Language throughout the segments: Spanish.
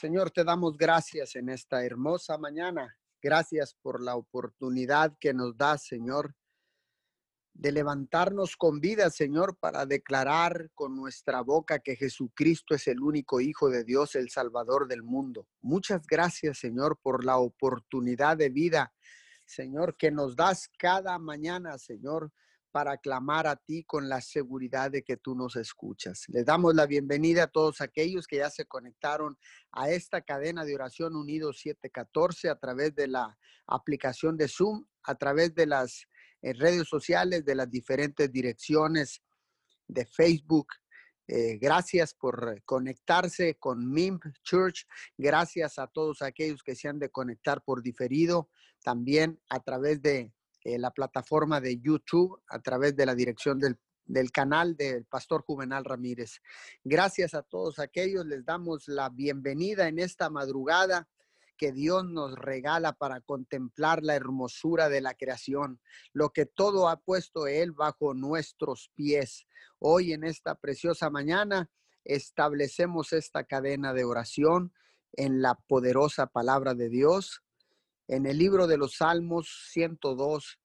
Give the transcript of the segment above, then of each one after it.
Señor, te damos gracias en esta hermosa mañana. Gracias por la oportunidad que nos da, Señor, de levantarnos con vida, Señor, para declarar con nuestra boca que Jesucristo es el único Hijo de Dios, el Salvador del mundo. Muchas gracias, Señor, por la oportunidad de vida, Señor, que nos das cada mañana, Señor, para clamar a ti con la seguridad de que tú nos escuchas. Les damos la bienvenida a todos aquellos que ya se conectaron a esta cadena de oración Unido 714 a través de la aplicación de Zoom, a través de las eh, redes sociales, de las diferentes direcciones de Facebook. Eh, gracias por conectarse con MIMP Church. Gracias a todos aquellos que se han de conectar por diferido, también a través de eh, la plataforma de YouTube a través de la dirección del, del canal del Pastor Juvenal Ramírez. Gracias a todos aquellos, les damos la bienvenida en esta madrugada que Dios nos regala para contemplar la hermosura de la creación, lo que todo ha puesto Él bajo nuestros pies. Hoy en esta preciosa mañana establecemos esta cadena de oración en la poderosa palabra de Dios en el libro de los Salmos 102,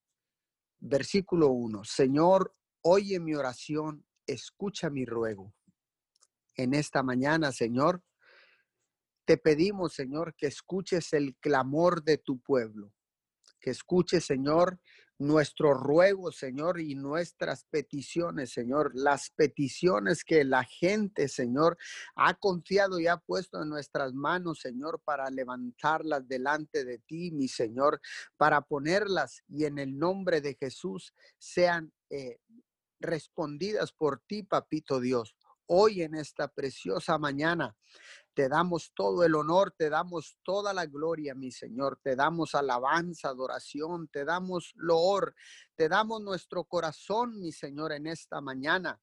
versículo 1. Señor, oye mi oración, escucha mi ruego. En esta mañana, Señor, te pedimos, Señor, que escuches el clamor de tu pueblo, que escuches, Señor, nuestro ruego, Señor, y nuestras peticiones, Señor, las peticiones que la gente, Señor, ha confiado y ha puesto en nuestras manos, Señor, para levantarlas delante de ti, mi Señor, para ponerlas y en el nombre de Jesús sean eh, respondidas por ti, papito Dios. Hoy en esta preciosa mañana te damos todo el honor, te damos toda la gloria, mi Señor. Te damos alabanza, adoración, te damos loor, te damos nuestro corazón, mi Señor, en esta mañana.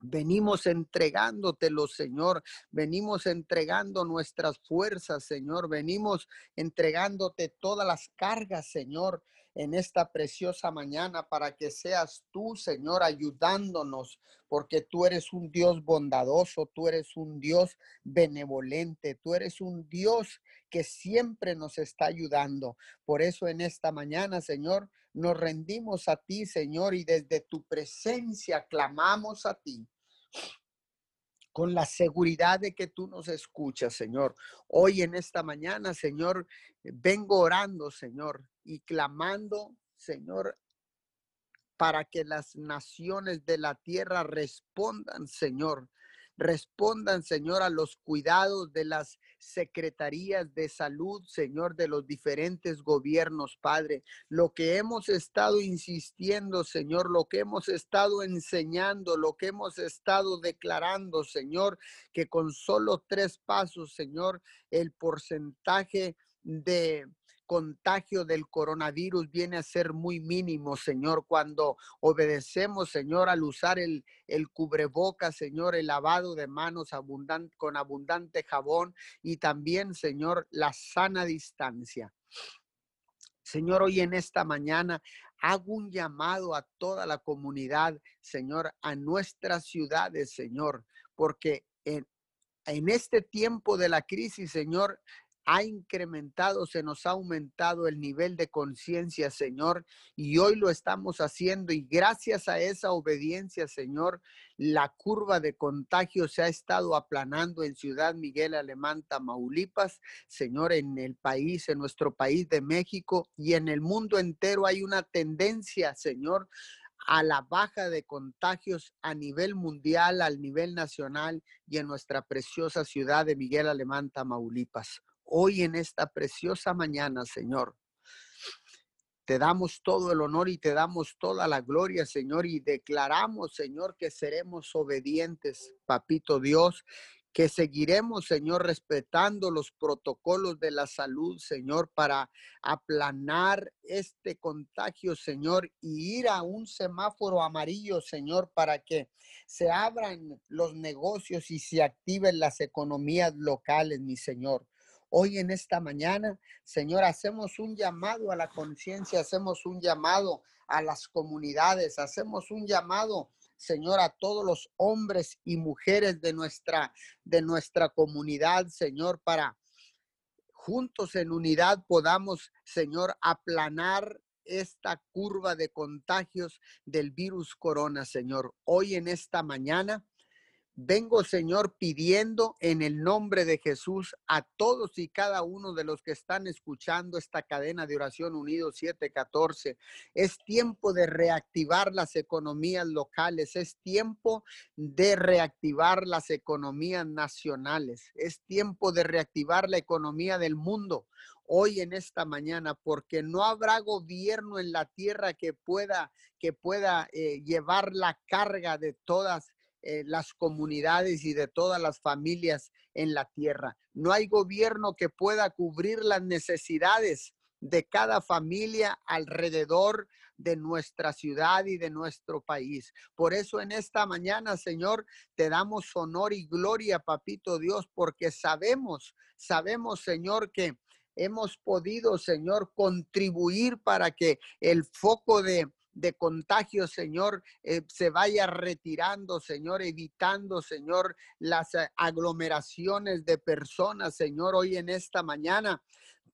Venimos entregándotelo, Señor. Venimos entregando nuestras fuerzas, Señor. Venimos entregándote todas las cargas, Señor en esta preciosa mañana para que seas tú, Señor, ayudándonos, porque tú eres un Dios bondadoso, tú eres un Dios benevolente, tú eres un Dios que siempre nos está ayudando. Por eso en esta mañana, Señor, nos rendimos a ti, Señor, y desde tu presencia clamamos a ti con la seguridad de que tú nos escuchas, Señor. Hoy en esta mañana, Señor, vengo orando, Señor, y clamando, Señor, para que las naciones de la tierra respondan, Señor, respondan, Señor, a los cuidados de las secretarías de salud, Señor, de los diferentes gobiernos, Padre. Lo que hemos estado insistiendo, Señor, lo que hemos estado enseñando, lo que hemos estado declarando, Señor, que con solo tres pasos, Señor, el porcentaje de contagio del coronavirus viene a ser muy mínimo, Señor, cuando obedecemos, Señor, al usar el, el cubreboca, Señor, el lavado de manos con abundante jabón y también, Señor, la sana distancia. Señor, hoy en esta mañana hago un llamado a toda la comunidad, Señor, a nuestras ciudades, Señor, porque en, en este tiempo de la crisis, Señor, ha incrementado, se nos ha aumentado el nivel de conciencia, Señor, y hoy lo estamos haciendo y gracias a esa obediencia, Señor, la curva de contagio se ha estado aplanando en Ciudad Miguel Alemán, Tamaulipas, Señor, en el país, en nuestro país de México y en el mundo entero hay una tendencia, Señor, a la baja de contagios a nivel mundial, al nivel nacional y en nuestra preciosa ciudad de Miguel Alemán, Tamaulipas hoy en esta preciosa mañana, Señor. Te damos todo el honor y te damos toda la gloria, Señor, y declaramos, Señor, que seremos obedientes, Papito Dios, que seguiremos, Señor, respetando los protocolos de la salud, Señor, para aplanar este contagio, Señor, y ir a un semáforo amarillo, Señor, para que se abran los negocios y se activen las economías locales, mi Señor. Hoy en esta mañana, Señor, hacemos un llamado a la conciencia, hacemos un llamado a las comunidades, hacemos un llamado, Señor, a todos los hombres y mujeres de nuestra, de nuestra comunidad, Señor, para juntos en unidad podamos, Señor, aplanar esta curva de contagios del virus corona, Señor. Hoy en esta mañana Vengo, Señor, pidiendo en el nombre de Jesús a todos y cada uno de los que están escuchando esta cadena de oración unido 714. Es tiempo de reactivar las economías locales, es tiempo de reactivar las economías nacionales, es tiempo de reactivar la economía del mundo hoy en esta mañana, porque no habrá gobierno en la tierra que pueda que pueda eh, llevar la carga de todas eh, las comunidades y de todas las familias en la tierra. No hay gobierno que pueda cubrir las necesidades de cada familia alrededor de nuestra ciudad y de nuestro país. Por eso en esta mañana, Señor, te damos honor y gloria, papito Dios, porque sabemos, sabemos, Señor, que hemos podido, Señor, contribuir para que el foco de, de contagio, Señor, eh, se vaya retirando, Señor, evitando, Señor, las eh, aglomeraciones de personas, Señor, hoy en esta mañana.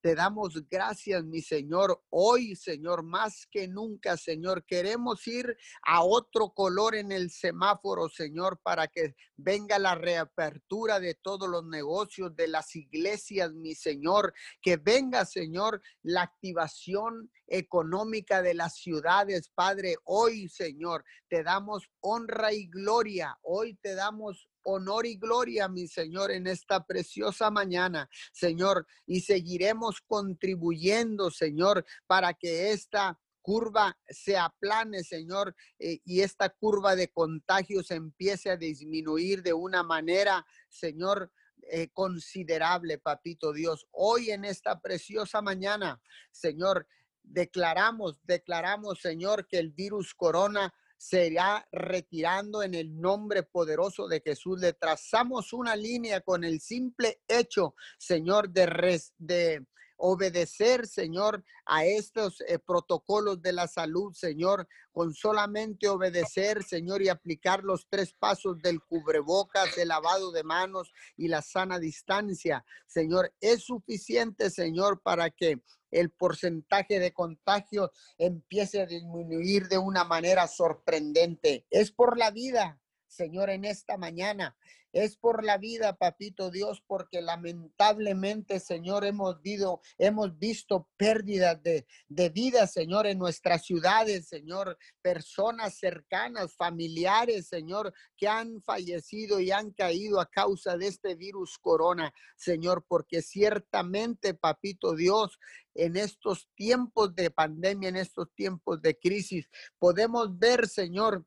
Te damos gracias, mi Señor. Hoy, Señor, más que nunca, Señor, queremos ir a otro color en el semáforo, Señor, para que venga la reapertura de todos los negocios, de las iglesias, mi Señor. Que venga, Señor, la activación económica de las ciudades, Padre. Hoy, Señor, te damos honra y gloria. Hoy te damos honor y gloria, mi Señor, en esta preciosa mañana, Señor, y seguiremos contribuyendo, Señor, para que esta curva se aplane, Señor, eh, y esta curva de contagios empiece a disminuir de una manera, Señor, eh, considerable, papito Dios. Hoy en esta preciosa mañana, Señor, declaramos, declaramos, Señor, que el virus corona será retirando en el nombre poderoso de Jesús. Le trazamos una línea con el simple hecho, Señor, de, res, de obedecer, Señor, a estos eh, protocolos de la salud, Señor, con solamente obedecer, Señor, y aplicar los tres pasos del cubrebocas, el lavado de manos y la sana distancia, Señor, es suficiente, Señor, para que el porcentaje de contagio empiece a disminuir de una manera sorprendente. Es por la vida, Señor, en esta mañana. Es por la vida, papito Dios, porque lamentablemente, Señor, hemos, visto, hemos visto pérdidas de, de vida, Señor, en nuestras ciudades, Señor, personas cercanas, familiares, Señor, que han fallecido y han caído a causa de este virus corona, Señor, porque ciertamente, papito Dios, en estos tiempos de pandemia, en estos tiempos de crisis, podemos ver, Señor,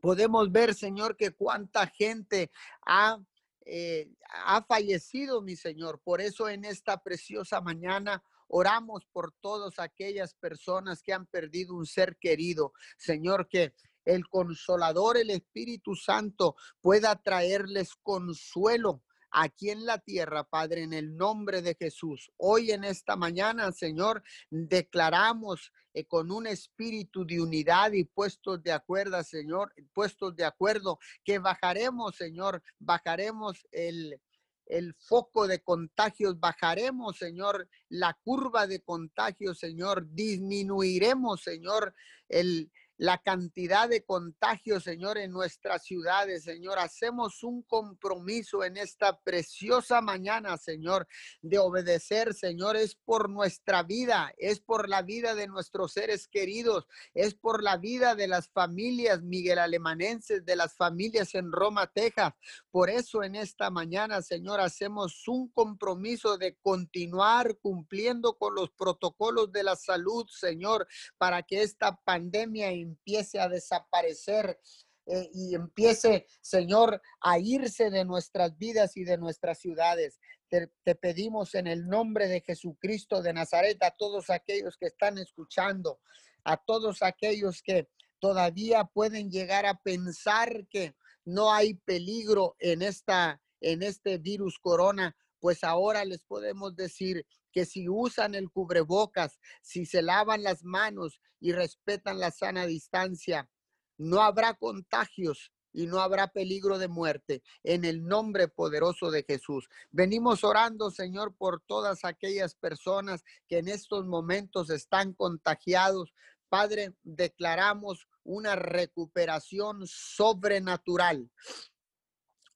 podemos ver, Señor, que cuánta gente ha, eh, ha fallecido, mi Señor. Por eso en esta preciosa mañana oramos por todas aquellas personas que han perdido un ser querido. Señor, que el consolador, el Espíritu Santo, pueda traerles consuelo aquí en la tierra, Padre, en el nombre de Jesús. Hoy en esta mañana, Señor, declaramos eh, con un espíritu de unidad y puestos de acuerdo, Señor, puestos de acuerdo, que bajaremos, Señor, bajaremos el, el foco de contagios, bajaremos, Señor, la curva de contagios, Señor, disminuiremos, Señor, el, la cantidad de contagios, Señor, en nuestras ciudades, Señor. Hacemos un compromiso en esta preciosa mañana, Señor, de obedecer, Señor, es por nuestra vida, es por la vida de nuestros seres queridos, es por la vida de las familias Miguel Alemanenses, de las familias en Roma, Texas. Por eso en esta mañana, Señor, hacemos un compromiso de continuar cumpliendo con los protocolos de la salud, Señor, para que esta pandemia empiece a desaparecer eh, y empiece, Señor, a irse de nuestras vidas y de nuestras ciudades. Te, te, pedimos en el nombre de Jesucristo de Nazaret a todos aquellos que están escuchando, a todos aquellos que todavía pueden llegar a pensar que no hay peligro en esta en este virus corona, pues ahora les podemos decir que si usan el cubrebocas, si se lavan las manos y respetan la sana distancia, no habrá contagios y no habrá peligro de muerte en el nombre poderoso de Jesús. Venimos orando, Señor, por todas aquellas personas que en estos momentos están contagiados. Padre, declaramos una recuperación sobrenatural.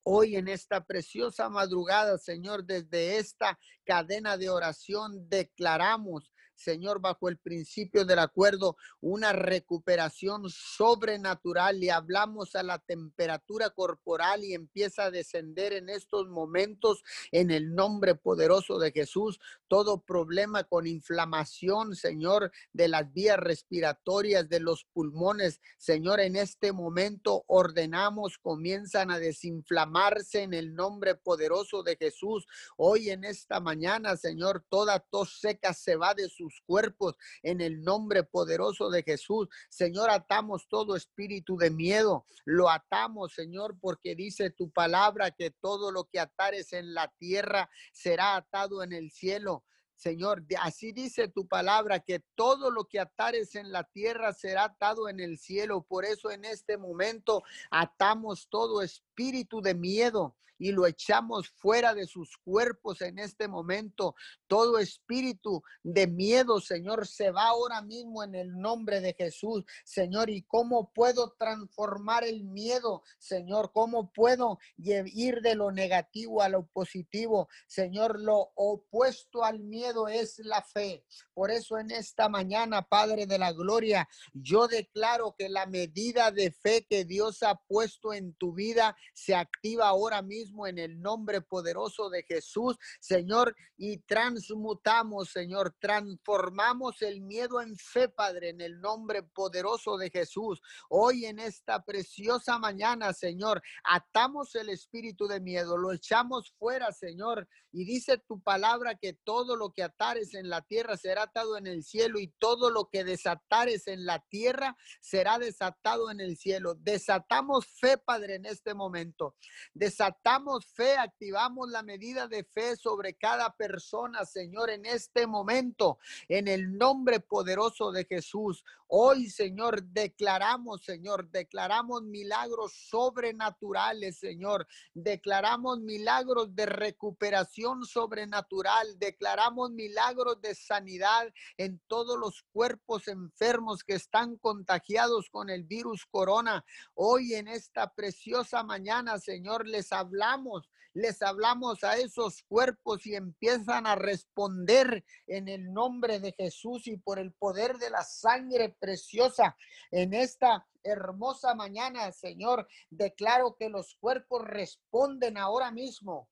Hoy en esta preciosa madrugada, Señor, desde esta cadena de oración declaramos Señor, bajo el principio del acuerdo, una recuperación sobrenatural y hablamos a la temperatura corporal y empieza a descender en estos momentos en el nombre poderoso de Jesús. Todo problema con inflamación, Señor, de las vías respiratorias, de los pulmones, Señor, en este momento ordenamos, comienzan a desinflamarse en el nombre poderoso de Jesús. Hoy en esta mañana, Señor, toda tos seca se va de sus cuerpos en el nombre poderoso de Jesús. Señor, atamos todo espíritu de miedo. Lo atamos, Señor, porque dice tu palabra que todo lo que atares en la tierra será atado en el cielo. Señor, así dice tu palabra, que todo lo que atares en la tierra será atado en el cielo. Por eso en este momento atamos todo espíritu de miedo y lo echamos fuera de sus cuerpos en este momento. Todo espíritu de miedo, Señor, se va ahora mismo en el nombre de Jesús, Señor. ¿Y cómo puedo transformar el miedo, Señor? ¿Cómo puedo ir de lo negativo a lo positivo? Señor, lo opuesto al miedo es la fe. Por eso en esta mañana, Padre de la Gloria, yo declaro que la medida de fe que Dios ha puesto en tu vida se activa ahora mismo en el nombre poderoso de Jesús, Señor, y transmutamos, Señor, transformamos el miedo en fe, Padre, en el nombre poderoso de Jesús. Hoy en esta preciosa mañana, Señor, atamos el espíritu de miedo, lo echamos fuera, Señor, y dice tu palabra que todo lo que atares en la tierra será atado en el cielo y todo lo que desatares en la tierra será desatado en el cielo. Desatamos fe, Padre, en este momento. Desatamos fe, activamos la medida de fe sobre cada persona, Señor, en este momento, en el nombre poderoso de Jesús. Hoy, Señor, declaramos, Señor, declaramos milagros sobrenaturales, Señor. Declaramos milagros de recuperación sobrenatural. Declaramos milagros de sanidad en todos los cuerpos enfermos que están contagiados con el virus corona. Hoy en esta preciosa mañana, Señor, les hablamos les hablamos a esos cuerpos y empiezan a responder en el nombre de Jesús y por el poder de la sangre preciosa en esta hermosa mañana, Señor. Declaro que los cuerpos responden ahora mismo.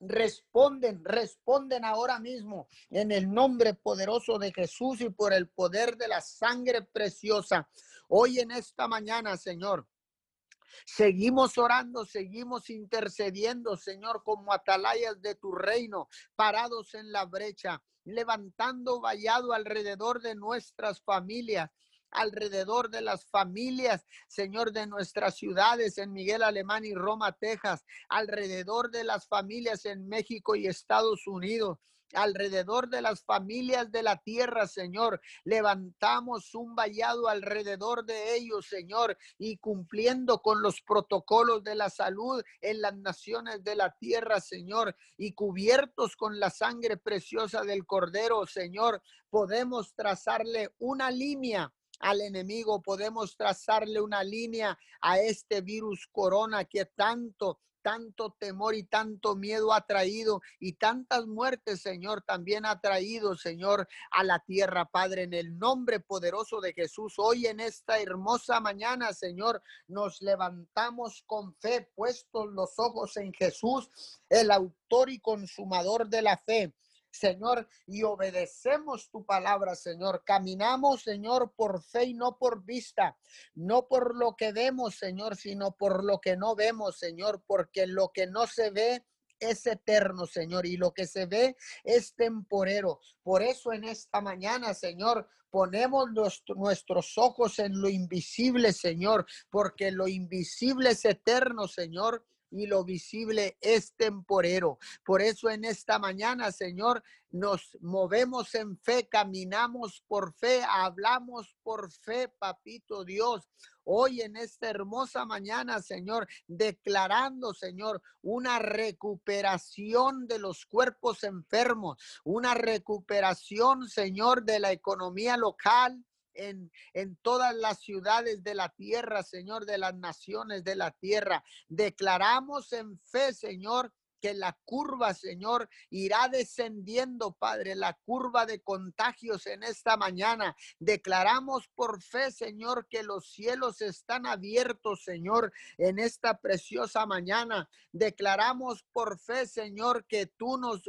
Responden, responden ahora mismo en el nombre poderoso de Jesús y por el poder de la sangre preciosa. Hoy en esta mañana, Señor, Seguimos orando, seguimos intercediendo, Señor, como atalayas de tu reino, parados en la brecha, levantando vallado alrededor de nuestras familias alrededor de las familias, Señor, de nuestras ciudades en Miguel Alemán y Roma, Texas, alrededor de las familias en México y Estados Unidos alrededor de las familias de la tierra, Señor. Levantamos un vallado alrededor de ellos, Señor, y cumpliendo con los protocolos de la salud en las naciones de la tierra, Señor, y cubiertos con la sangre preciosa del Cordero, Señor, podemos trazarle una línea al enemigo, podemos trazarle una línea a este virus corona que tanto tanto temor y tanto miedo ha traído y tantas muertes, Señor, también ha traído, Señor, a la tierra, Padre, en el nombre poderoso de Jesús. Hoy en esta hermosa mañana, Señor, nos levantamos con fe, puestos los ojos en Jesús, el autor y consumador de la fe Señor, y obedecemos tu palabra, Señor. Caminamos, Señor, por fe y no por vista, no por lo que vemos, Señor, sino por lo que no vemos, Señor, porque lo que no se ve es eterno, Señor, y lo que se ve es temporero. Por eso en esta mañana, Señor, ponemos nuestros ojos en lo invisible, Señor, porque lo invisible es eterno, Señor y lo visible es temporero. Por eso en esta mañana, Señor, nos movemos en fe, caminamos por fe, hablamos por fe, papito Dios. Hoy en esta hermosa mañana, Señor, declarando, Señor, una recuperación de los cuerpos enfermos, una recuperación, Señor, de la economía local, en, todas las ciudades de la tierra, Señor, de las naciones de la tierra. Declaramos en fe, Señor, que la curva, Señor, irá descendiendo, Padre, la curva de contagios en esta mañana. Declaramos por fe, Señor, que los cielos están abiertos, Señor, en esta preciosa mañana. Declaramos por fe, Señor, que tú nos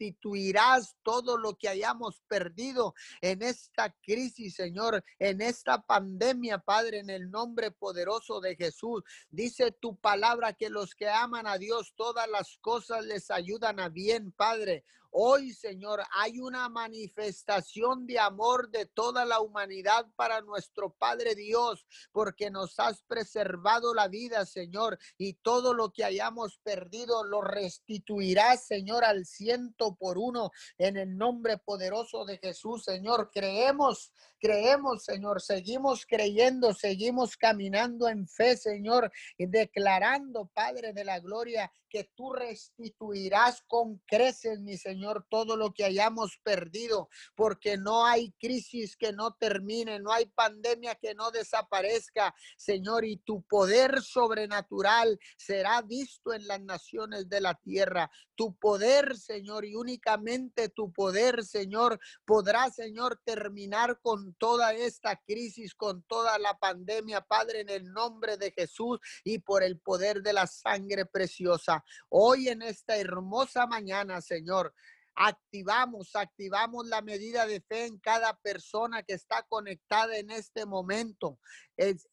restituirás todo lo que hayamos perdido en esta crisis, Señor, en esta pandemia, Padre, en el nombre poderoso de Jesús. Dice tu palabra que los que aman a Dios, todas las cosas les ayudan a bien, Padre. Hoy, Señor, hay una manifestación de amor de toda la humanidad para nuestro Padre Dios, porque nos has preservado la vida, Señor, y todo lo que hayamos perdido lo restituirás, Señor, al ciento por uno, en el nombre poderoso de Jesús, Señor. Creemos, creemos, Señor, seguimos creyendo, seguimos caminando en fe, Señor, y declarando, Padre de la gloria, que tú restituirás con creces, mi Señor todo lo que hayamos perdido, porque no hay crisis que no termine, no hay pandemia que no desaparezca, Señor, y tu poder sobrenatural será visto en las naciones de la tierra. Tu poder, Señor, y únicamente tu poder, Señor, podrá, Señor, terminar con toda esta crisis, con toda la pandemia, Padre, en el nombre de Jesús y por el poder de la sangre preciosa. Hoy en esta hermosa mañana, Señor, activamos, activamos la medida de fe en cada persona que está conectada en este momento.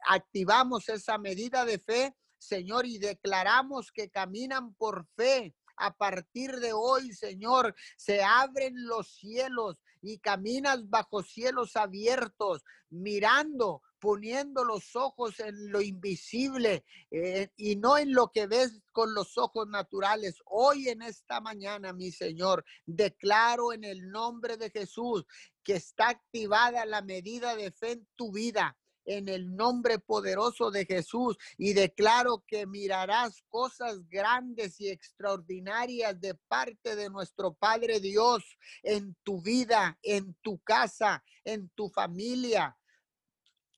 activamos esa medida de fe, Señor, y declaramos que caminan por fe. A partir de hoy, Señor, se abren los cielos y caminas bajo cielos abiertos, mirando, poniendo los ojos en lo invisible eh, y no en lo que ves con los ojos naturales. Hoy en esta mañana, mi Señor, declaro en el nombre de Jesús que está activada la medida de fe en tu vida en el nombre poderoso de Jesús y declaro que mirarás cosas grandes y extraordinarias de parte de nuestro Padre Dios en tu vida, en tu casa, en tu familia,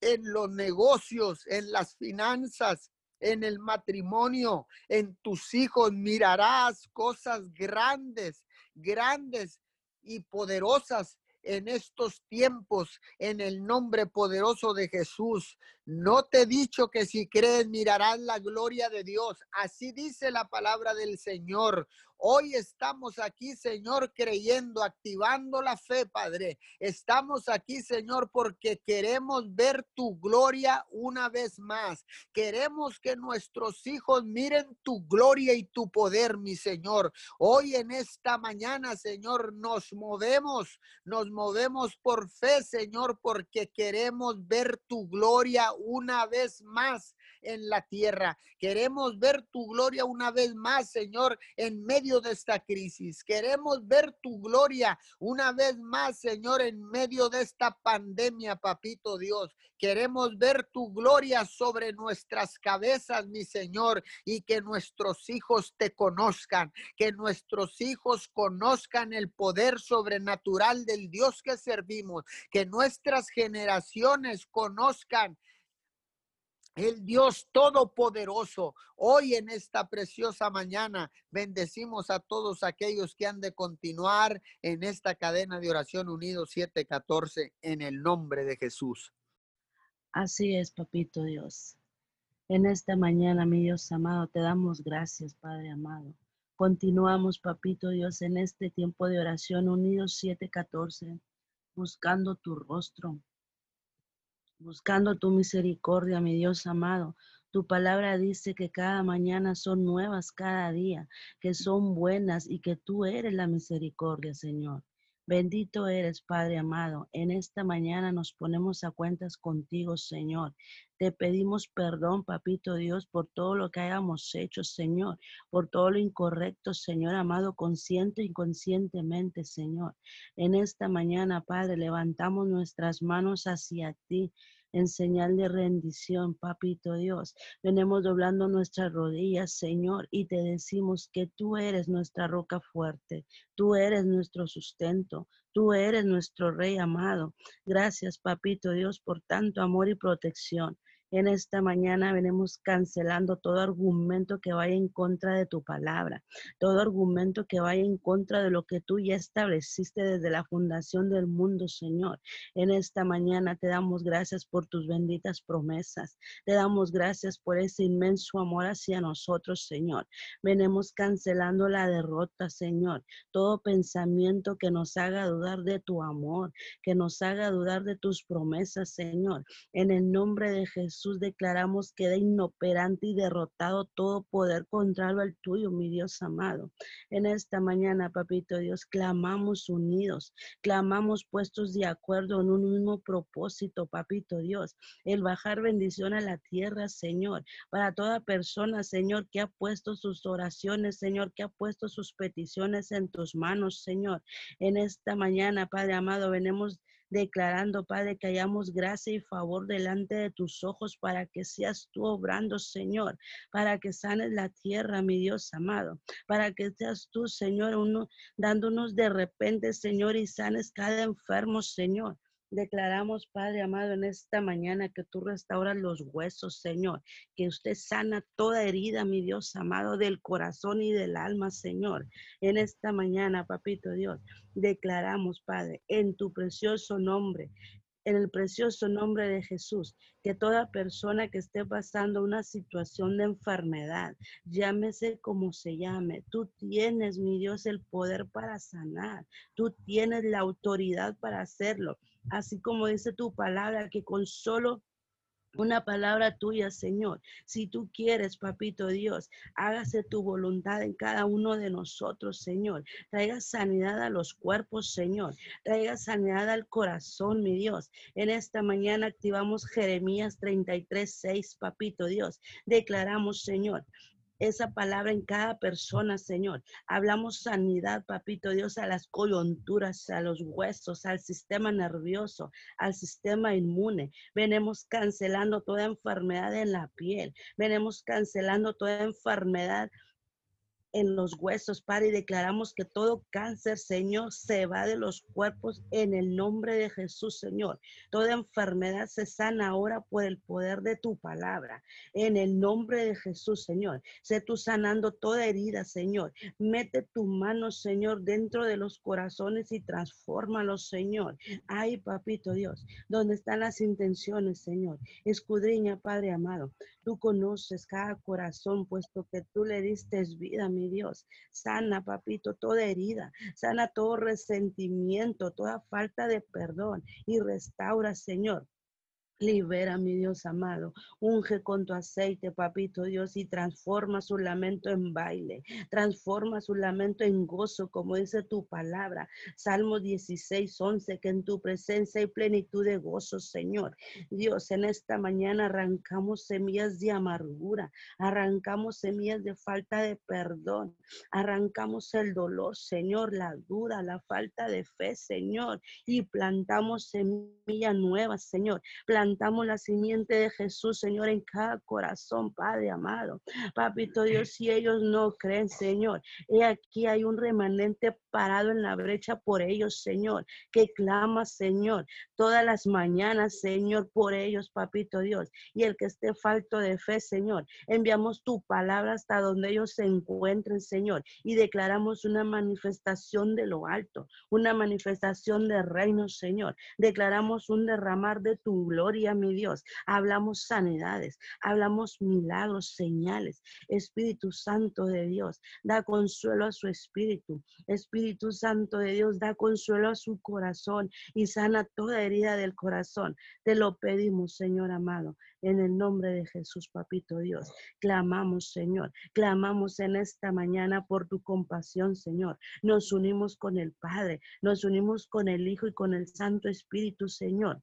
en los negocios, en las finanzas, en el matrimonio, en tus hijos. Mirarás cosas grandes, grandes y poderosas en estos tiempos, en el nombre poderoso de Jesús. No te he dicho que si crees mirarás la gloria de Dios. Así dice la palabra del Señor. Hoy estamos aquí, Señor, creyendo, activando la fe, Padre. Estamos aquí, Señor, porque queremos ver tu gloria una vez más. Queremos que nuestros hijos miren tu gloria y tu poder, mi Señor. Hoy en esta mañana, Señor, nos movemos, nos movemos por fe, Señor, porque queremos ver tu gloria una vez más en la tierra. Queremos ver tu gloria una vez más, Señor, en medio de esta crisis. Queremos ver tu gloria una vez más, Señor, en medio de esta pandemia, papito Dios. Queremos ver tu gloria sobre nuestras cabezas, mi Señor, y que nuestros hijos te conozcan, que nuestros hijos conozcan el poder sobrenatural del Dios que servimos, que nuestras generaciones conozcan el Dios Todopoderoso. Hoy en esta preciosa mañana bendecimos a todos aquellos que han de continuar en esta cadena de oración unidos 714 en el nombre de Jesús. Así es, papito Dios. En esta mañana, mi Dios amado, te damos gracias, Padre amado. Continuamos, papito Dios, en este tiempo de oración unidos 714, buscando tu rostro buscando tu misericordia, mi Dios amado. Tu palabra dice que cada mañana son nuevas cada día, que son buenas y que tú eres la misericordia, Señor. Bendito eres, Padre amado. En esta mañana nos ponemos a cuentas contigo, Señor. Te pedimos perdón, Papito Dios, por todo lo que hayamos hecho, Señor, por todo lo incorrecto, Señor amado, consciente e inconscientemente, Señor. En esta mañana, Padre, levantamos nuestras manos hacia ti en señal de rendición, papito Dios. Venimos doblando nuestras rodillas, Señor, y te decimos que tú eres nuestra roca fuerte, tú eres nuestro sustento, tú eres nuestro Rey amado. Gracias, papito Dios, por tanto amor y protección. En esta mañana venimos cancelando todo argumento que vaya en contra de tu palabra, todo argumento que vaya en contra de lo que tú ya estableciste desde la fundación del mundo, Señor. En esta mañana te damos gracias por tus benditas promesas. Te damos gracias por ese inmenso amor hacia nosotros, Señor. Venimos cancelando la derrota, Señor. Todo pensamiento que nos haga dudar de tu amor, que nos haga dudar de tus promesas, Señor. En el nombre de Jesús Jesús declaramos queda inoperante y derrotado todo poder contrario al tuyo, mi Dios amado. En esta mañana, papito Dios, clamamos unidos, clamamos puestos de acuerdo en un mismo propósito, papito Dios, el bajar bendición a la tierra, Señor, para toda persona, Señor, que ha puesto sus oraciones, Señor, que ha puesto sus peticiones en tus manos, Señor. En esta mañana, Padre amado, venimos declarando, Padre, que hayamos gracia y favor delante de tus ojos para que seas tú obrando, Señor, para que sanes la tierra, mi Dios amado, para que seas tú, Señor, uno dándonos de repente, Señor, y sanes cada enfermo, Señor. Declaramos, Padre amado, en esta mañana que tú restauras los huesos, Señor, que usted sana toda herida, mi Dios amado, del corazón y del alma, Señor. En esta mañana, papito Dios, declaramos, Padre, en tu precioso nombre, en el precioso nombre de Jesús, que toda persona que esté pasando una situación de enfermedad, llámese como se llame, tú tienes, mi Dios, el poder para sanar, tú tienes la autoridad para hacerlo así como dice tu palabra, que con solo una palabra tuya, Señor. Si tú quieres, papito Dios, hágase tu voluntad en cada uno de nosotros, Señor. Traiga sanidad a los cuerpos, Señor. Traiga sanidad al corazón, mi Dios. En esta mañana activamos Jeremías 33, 6, papito Dios. Declaramos, Señor, esa palabra en cada persona, Señor. Hablamos sanidad, papito Dios, a las coyunturas, a los huesos, al sistema nervioso, al sistema inmune. Venimos cancelando toda enfermedad en la piel. Venimos cancelando toda enfermedad en los huesos, Padre, y declaramos que todo cáncer, Señor, se va de los cuerpos en el nombre de Jesús, Señor. Toda enfermedad se sana ahora por el poder de tu palabra. En el nombre de Jesús, Señor. Sé tú sanando toda herida, Señor. Mete tu mano, Señor, dentro de los corazones y transfórmalos, Señor. Ay, papito Dios, ¿dónde están las intenciones, Señor? Escudriña, Padre amado. Tú conoces cada corazón, puesto que tú le diste vida, mi Dios. Sana, papito, toda herida, sana todo resentimiento, toda falta de perdón y restaura, Señor Libera, mi Dios amado. Unge con tu aceite, papito Dios, y transforma su lamento en baile. Transforma su lamento en gozo, como dice tu palabra. Salmo 16, 11, que en tu presencia hay plenitud de gozo, Señor. Dios, en esta mañana arrancamos semillas de amargura, arrancamos semillas de falta de perdón, arrancamos el dolor, Señor, la duda, la falta de fe, Señor, y plantamos semillas nuevas, Señor la simiente de Jesús, Señor, en cada corazón, Padre amado. Papito Dios, si ellos no creen, Señor, he aquí hay un remanente parado en la brecha por ellos, Señor, que clama, Señor, todas las mañanas, Señor, por ellos, Papito Dios. Y el que esté falto de fe, Señor, enviamos tu palabra hasta donde ellos se encuentren, Señor, y declaramos una manifestación de lo alto, una manifestación de reino, Señor. Declaramos un derramar de tu gloria victoria, mi Dios. Hablamos sanidades, hablamos milagros, señales. Espíritu Santo de Dios, da consuelo a su espíritu. Espíritu Santo de Dios, da consuelo a su corazón y sana toda herida del corazón. Te lo pedimos, Señor amado, en el nombre de Jesús, papito Dios. Clamamos, Señor, clamamos en esta mañana por tu compasión, Señor. Nos unimos con el Padre, nos unimos con el Hijo y con el Santo Espíritu, Señor.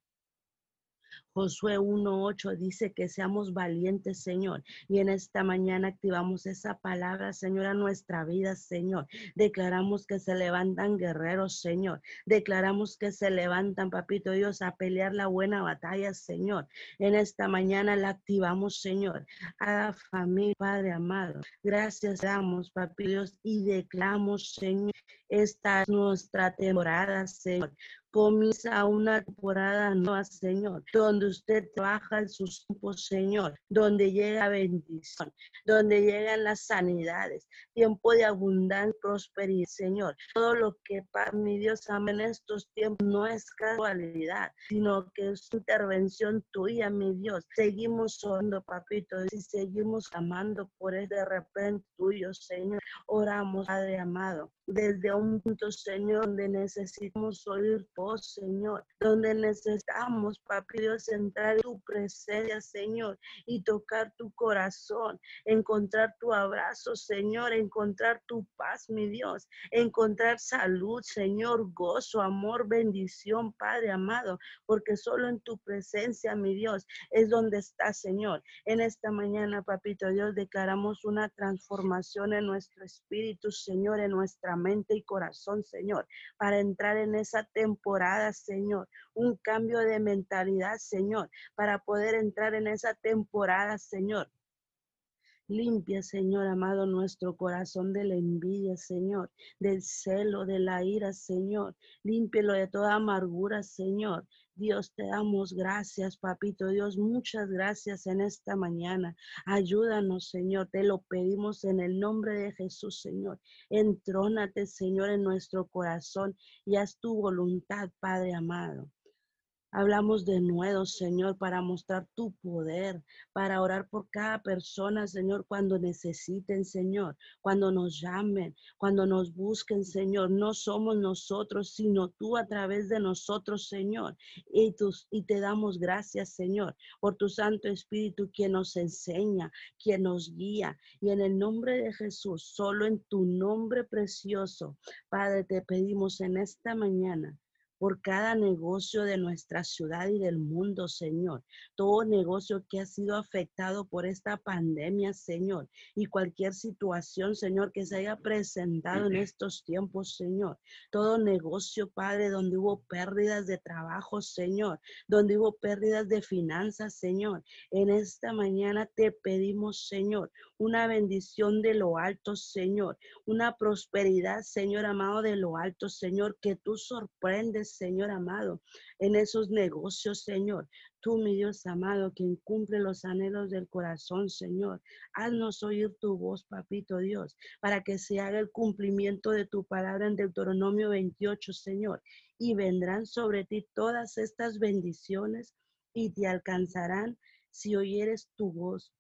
Josué 1.8 dice que seamos valientes, Señor. Y en esta mañana activamos esa palabra, Señor, a nuestra vida, Señor. Declaramos que se levantan guerreros, Señor. Declaramos que se levantan, papito Dios, a pelear la buena batalla, Señor. En esta mañana la activamos, Señor. A familia, Padre amado. Gracias damos, papito Dios, y declaramos, Señor, esta es nuestra temporada, Señor comienza una temporada nueva, Señor, donde usted trabaja en sus tiempos, Señor, donde llega bendición, donde llegan las sanidades, tiempo de abundancia, prosperidad, Señor. Todo lo que para mi Dios ama en estos tiempos no es casualidad, sino que es intervención tuya, mi Dios. Seguimos orando, papito, y seguimos amando por ese de repente tuyo, Señor. Oramos, Padre amado, desde un punto, Señor, donde necesitamos oír voz, Señor, donde necesitamos, papi Dios, entrar en tu presencia, Señor, y tocar tu corazón, encontrar tu abrazo, Señor, encontrar tu paz, mi Dios, encontrar salud, Señor, gozo, amor, bendición, Padre amado, porque solo en tu presencia, mi Dios, es donde está, Señor. En esta mañana, papito Dios, declaramos una transformación en nuestro espíritu, Señor, en nuestra mente y corazón, Señor, para entrar en esa temporada, Señor. Un cambio de mentalidad, Señor, para poder entrar en esa temporada, Señor. Limpia, Señor amado, nuestro corazón de la envidia, Señor, del celo, de la ira, Señor. Límpielo de toda amargura, Señor. Dios, te damos gracias, papito Dios, muchas gracias en esta mañana. Ayúdanos, Señor, te lo pedimos en el nombre de Jesús, Señor. Entrónate, Señor, en nuestro corazón y haz tu voluntad, Padre amado. Hablamos de nuevo, Señor, para mostrar tu poder, para orar por cada persona, Señor, cuando necesiten, Señor, cuando nos llamen, cuando nos busquen, Señor. No somos nosotros, sino tú a través de nosotros, Señor. Y, y te damos gracias, Señor, por tu Santo Espíritu, quien nos enseña, quien nos guía. Y en el nombre de Jesús, solo en tu nombre precioso, Padre, te pedimos en esta mañana por cada negocio de nuestra ciudad y del mundo, Señor. Todo negocio que ha sido afectado por esta pandemia, Señor. Y cualquier situación, Señor, que se haya presentado en estos tiempos, Señor. Todo negocio, Padre, donde hubo pérdidas de trabajo, Señor. Donde hubo pérdidas de finanzas, Señor. En esta mañana te pedimos, Señor, una bendición de lo alto, Señor. Una prosperidad, Señor amado, de lo alto, Señor, que tú sorprendes Señor amado, en esos negocios, Señor. Tú, mi Dios amado, quien cumple los anhelos del corazón, Señor. Haznos oír tu voz, papito Dios, para que se haga el cumplimiento de tu palabra en Deuteronomio 28, Señor. Y vendrán sobre ti todas estas bendiciones y te alcanzarán si oyeres tu voz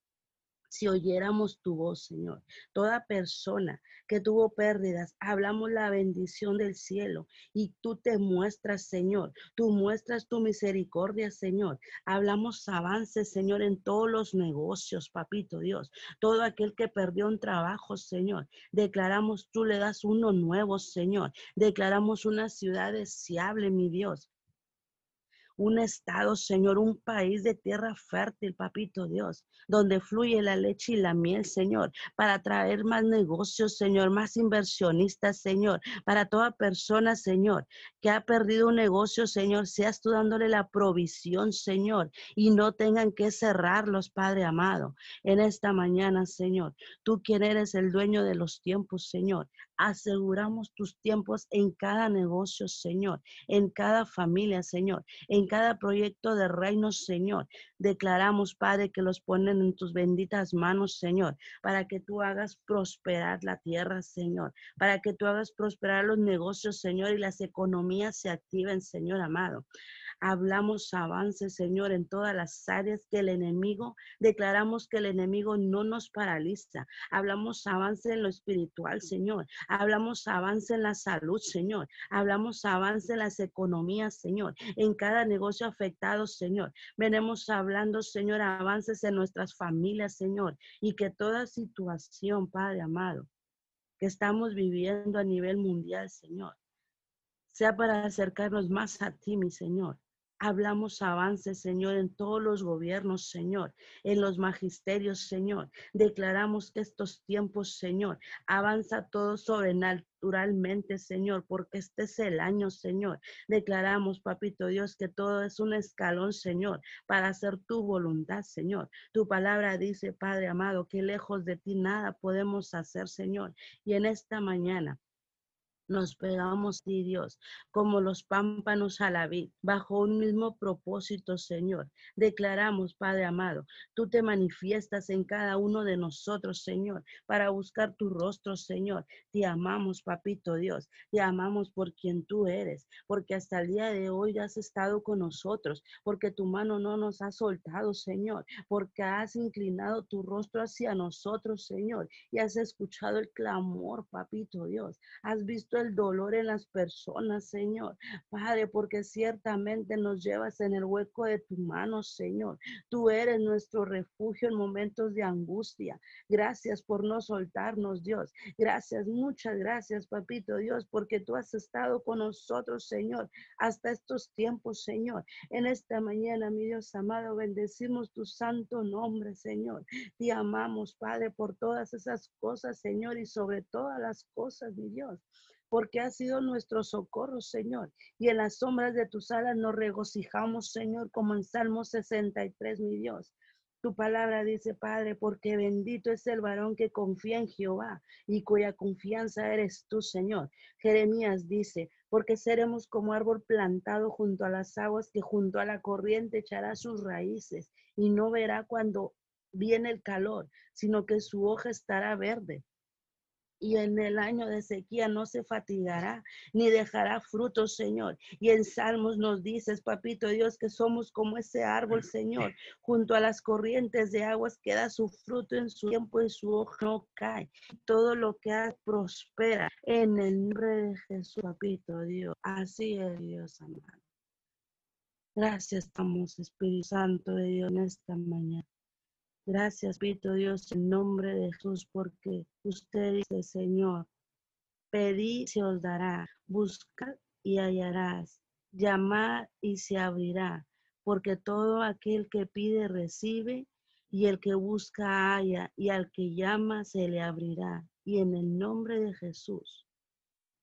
si oyéramos tu voz, Señor. Toda persona que tuvo pérdidas, hablamos la bendición del cielo y tú te muestras, Señor. Tú muestras tu misericordia, Señor. Hablamos avances, Señor, en todos los negocios, papito Dios. Todo aquel que perdió un trabajo, Señor. Declaramos, tú le das uno nuevo, Señor. Declaramos una ciudad deseable, mi Dios un estado, Señor, un país de tierra fértil, papito Dios, donde fluye la leche y la miel, Señor, para traer más negocios, Señor, más inversionistas, Señor, para toda persona, Señor, que ha perdido un negocio, Señor, seas tú dándole la provisión, Señor, y no tengan que cerrarlos, Padre amado, en esta mañana, Señor. Tú quien eres el dueño de los tiempos, Señor. Aseguramos tus tiempos en cada negocio, Señor, en cada familia, Señor, en cada proyecto de reino, Señor. Declaramos, Padre, que los ponen en tus benditas manos, Señor, para que tú hagas prosperar la tierra, Señor, para que tú hagas prosperar los negocios, Señor, y las economías se activen, Señor amado. Hablamos avance, Señor, en todas las áreas que el enemigo, declaramos que el enemigo no nos paraliza. Hablamos avance en lo espiritual, Señor. Hablamos avance en la salud, Señor. Hablamos avance en las economías, Señor. En cada negocio afectado, Señor. Venimos hablando, Señor, avances en nuestras familias, Señor. Y que toda situación, Padre amado, que estamos viviendo a nivel mundial, Señor, sea para acercarnos más a ti, mi Señor. Hablamos avances, Señor, en todos los gobiernos, Señor, en los magisterios, Señor. Declaramos que estos tiempos, Señor, avanza todo sobrenaturalmente, Señor, porque este es el año, Señor. Declaramos, Papito Dios, que todo es un escalón, Señor, para hacer tu voluntad, Señor. Tu palabra dice, Padre amado, que lejos de ti nada podemos hacer, Señor. Y en esta mañana nos pegamos, sí, Dios, como los pámpanos a la vid, bajo un mismo propósito, Señor. Declaramos, Padre amado, tú te manifiestas en cada uno de nosotros, Señor, para buscar tu rostro, Señor. Te amamos, Papito Dios, te amamos por quien tú eres, porque hasta el día de hoy has estado con nosotros, porque tu mano no nos ha soltado, Señor, porque has inclinado tu rostro hacia nosotros, Señor, y has escuchado el clamor, Papito Dios. Has visto el dolor en las personas, Señor. Padre, porque ciertamente nos llevas en el hueco de tu mano, Señor. Tú eres nuestro refugio en momentos de angustia. Gracias por no soltarnos, Dios. Gracias, muchas gracias, papito Dios, porque tú has estado con nosotros, Señor, hasta estos tiempos, Señor. En esta mañana, mi Dios amado, bendecimos tu santo nombre, Señor. Te amamos, Padre, por todas esas cosas, Señor, y sobre todas las cosas, mi Dios porque ha sido nuestro socorro, Señor. Y en las sombras de tus alas nos regocijamos, Señor, como en Salmo 63, mi Dios. Tu palabra dice, Padre, porque bendito es el varón que confía en Jehová y cuya confianza eres tú, Señor. Jeremías dice, porque seremos como árbol plantado junto a las aguas que junto a la corriente echará sus raíces y no verá cuando viene el calor, sino que su hoja estará verde y en el año de sequía no se fatigará ni dejará frutos, Señor. Y en Salmos nos dices, papito Dios, que somos como ese árbol, Señor, junto a las corrientes de aguas que da su fruto en su tiempo y su hoja no cae. Todo lo que hace prospera en el nombre de Jesús, papito Dios. Así es Dios amado. Gracias, estamos, Espíritu Santo de Dios, en esta mañana. Gracias, Pito Dios, en nombre de Jesús, porque usted dice, Señor, pedí se os dará, buscad y hallarás, llamar y se abrirá, porque todo aquel que pide recibe, y el que busca halla, y al que llama se le abrirá. Y en el nombre de Jesús,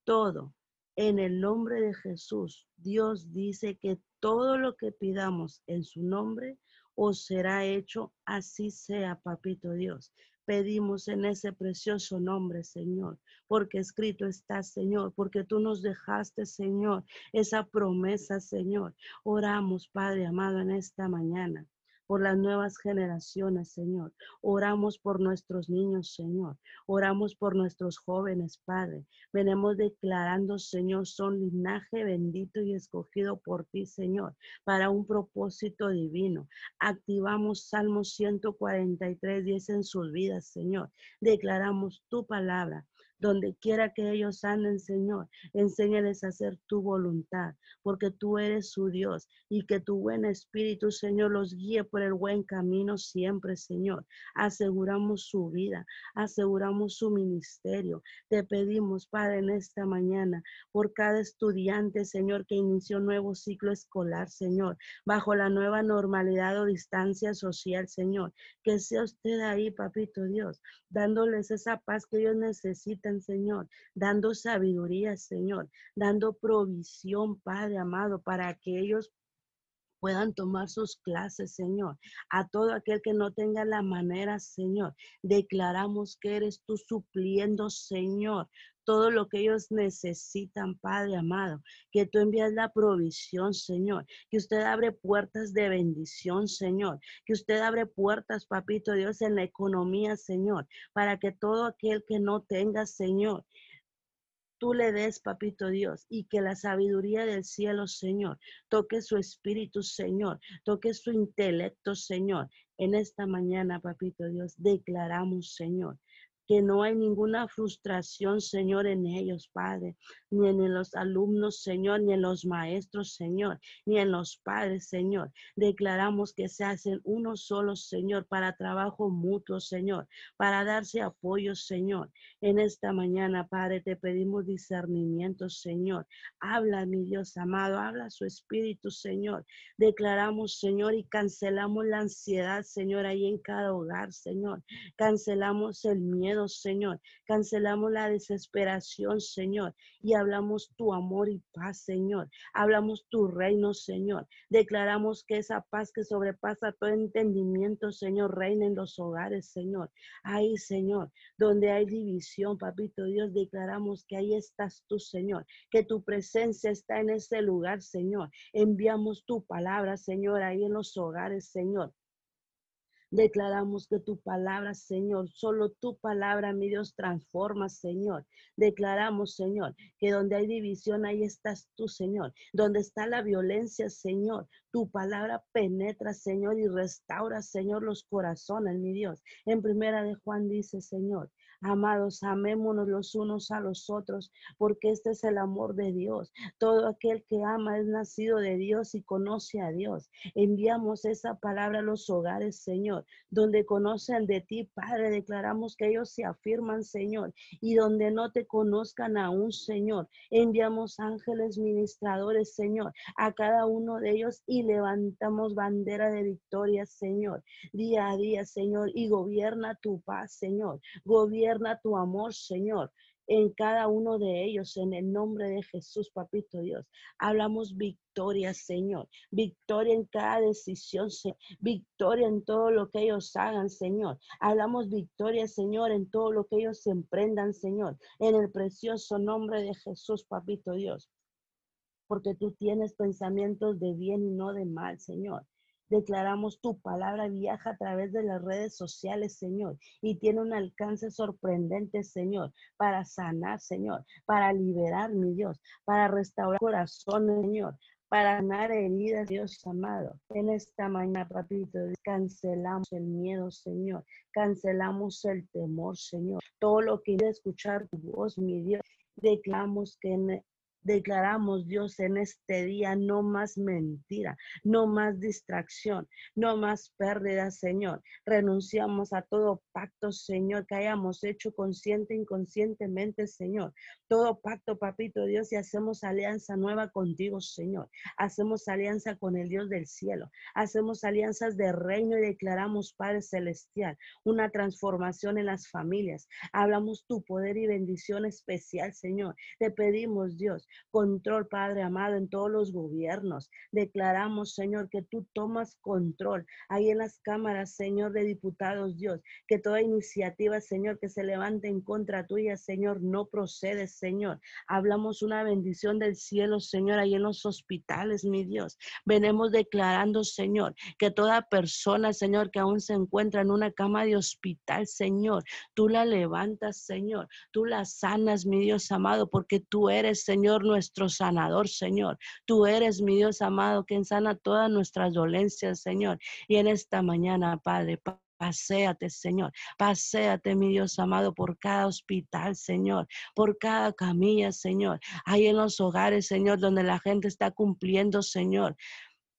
todo, en el nombre de Jesús, Dios dice que todo lo que pidamos en su nombre, os será hecho, así sea, papito Dios. Pedimos en ese precioso nombre, Señor, porque escrito está, Señor, porque tú nos dejaste, Señor, esa promesa, Señor. Oramos, Padre amado, en esta mañana por las nuevas generaciones, Señor. Oramos por nuestros niños, Señor. Oramos por nuestros jóvenes, Padre. Venimos declarando, Señor, son linaje bendito y escogido por ti, Señor, para un propósito divino. Activamos Salmo 143, 10 en sus vidas, Señor. Declaramos tu palabra donde quiera que ellos anden, Señor, enséñales a hacer tu voluntad, porque tú eres su Dios y que tu buen espíritu, Señor, los guíe por el buen camino siempre, Señor. Aseguramos su vida, aseguramos su ministerio. Te pedimos, Padre, en esta mañana, por cada estudiante, Señor, que inició un nuevo ciclo escolar, Señor, bajo la nueva normalidad o distancia social, Señor. Que sea usted ahí, Papito Dios, dándoles esa paz que ellos necesitan Señor, dando sabiduría, Señor, dando provisión, Padre amado, para que ellos puedan tomar sus clases, Señor. A todo aquel que no tenga la manera, Señor, declaramos que eres tú supliendo, Señor, todo lo que ellos necesitan, Padre amado. Que tú envías la provisión, Señor. Que usted abre puertas de bendición, Señor. Que usted abre puertas, Papito Dios, en la economía, Señor. Para que todo aquel que no tenga, Señor, tú le des, papito Dios, y que la sabiduría del cielo, Señor, toque su espíritu, Señor, toque su intelecto, Señor. En esta mañana, papito Dios, declaramos, Señor, que no hay ninguna frustración, Señor, en ellos, Padre, ni en los alumnos, Señor, ni en los maestros, Señor, ni en los padres, Señor. Declaramos que se hacen uno solo, Señor, para trabajo mutuo, Señor, para darse apoyo, Señor. En esta mañana, Padre, te pedimos discernimiento, Señor. Habla, mi Dios amado, habla su espíritu, Señor. Declaramos, Señor, y cancelamos la ansiedad, Señor, ahí en cada hogar, Señor. Cancelamos el miedo Señor. Cancelamos la desesperación, Señor, y hablamos tu amor y paz, Señor. Hablamos tu reino, Señor. Declaramos que esa paz que sobrepasa todo entendimiento, Señor, reina en los hogares, Señor. Ahí, Señor, donde hay división, papito Dios, declaramos que ahí estás tú, Señor, que tu presencia está en ese lugar, Señor. Enviamos tu palabra, Señor, ahí en los hogares, Señor. Declaramos que tu palabra, Señor, solo tu palabra, mi Dios, transforma, Señor. Declaramos, Señor, que donde hay división, ahí estás tú, Señor. Donde está la violencia, Señor, tu palabra penetra, Señor, y restaura, Señor, los corazones, mi Dios. En primera de Juan dice, Señor, Amados, amémonos los unos a los otros, porque este es el amor de Dios. Todo aquel que ama es nacido de Dios y conoce a Dios. Enviamos esa palabra a los hogares, Señor, donde conocen de ti, Padre. Declaramos que ellos se afirman, Señor, y donde no te conozcan aún, Señor. Enviamos ángeles ministradores, Señor, a cada uno de ellos y levantamos bandera de victoria, Señor, día a día, Señor, y gobierna tu paz, Señor. Gobierna tu amor, Señor, en cada uno de ellos, en el nombre de Jesús, papito Dios. Hablamos victoria, Señor. Victoria en cada decisión. Victoria en todo lo que ellos hagan, Señor. Hablamos victoria, Señor, en todo lo que ellos emprendan, Señor. En el precioso nombre de Jesús, papito Dios. Porque tú tienes pensamientos de bien y no de mal, Señor. Declaramos tu palabra viaja a través de las redes sociales, Señor, y tiene un alcance sorprendente, Señor, para sanar, Señor, para liberar, mi Dios, para restaurar corazones, Señor, para sanar heridas, Dios amado. En esta mañana, papito, cancelamos el miedo, Señor. Cancelamos el temor, Señor. Todo lo que quiere escuchar tu voz, mi Dios. Declaramos que en, Declaramos, Dios, en este día no más mentira, no más distracción, no más pérdida, Señor. Renunciamos a todo pacto, Señor, que hayamos hecho consciente, inconscientemente, Señor. Todo pacto, papito Dios, y hacemos alianza nueva contigo, Señor. Hacemos alianza con el Dios del cielo. Hacemos alianzas de reino y declaramos, Padre Celestial, una transformación en las familias. Hablamos tu poder y bendición especial, Señor. Te pedimos, Dios, control, Padre amado, en todos los gobiernos. Declaramos, Señor, que tú tomas control ahí en las cámaras, Señor, de diputados, Dios, que toda iniciativa, Señor, que se levante en contra tuya, Señor, no procede, Señor. Hablamos una bendición del cielo, Señor, ahí en los hospitales, mi Dios. Venemos declarando, Señor, que toda persona, Señor, que aún se encuentra en una cama de hospital, Señor, tú la levantas, Señor, tú la sanas, mi Dios amado, porque tú eres, Señor, nuestro sanador, Señor. Tú eres mi Dios amado, quien sana todas nuestras dolencias, Señor. Y en esta mañana, Padre, Paseate, Señor. Paseate, mi Dios amado, por cada hospital, Señor, por cada camilla, Señor. Ahí en los hogares, Señor, donde la gente está cumpliendo, Señor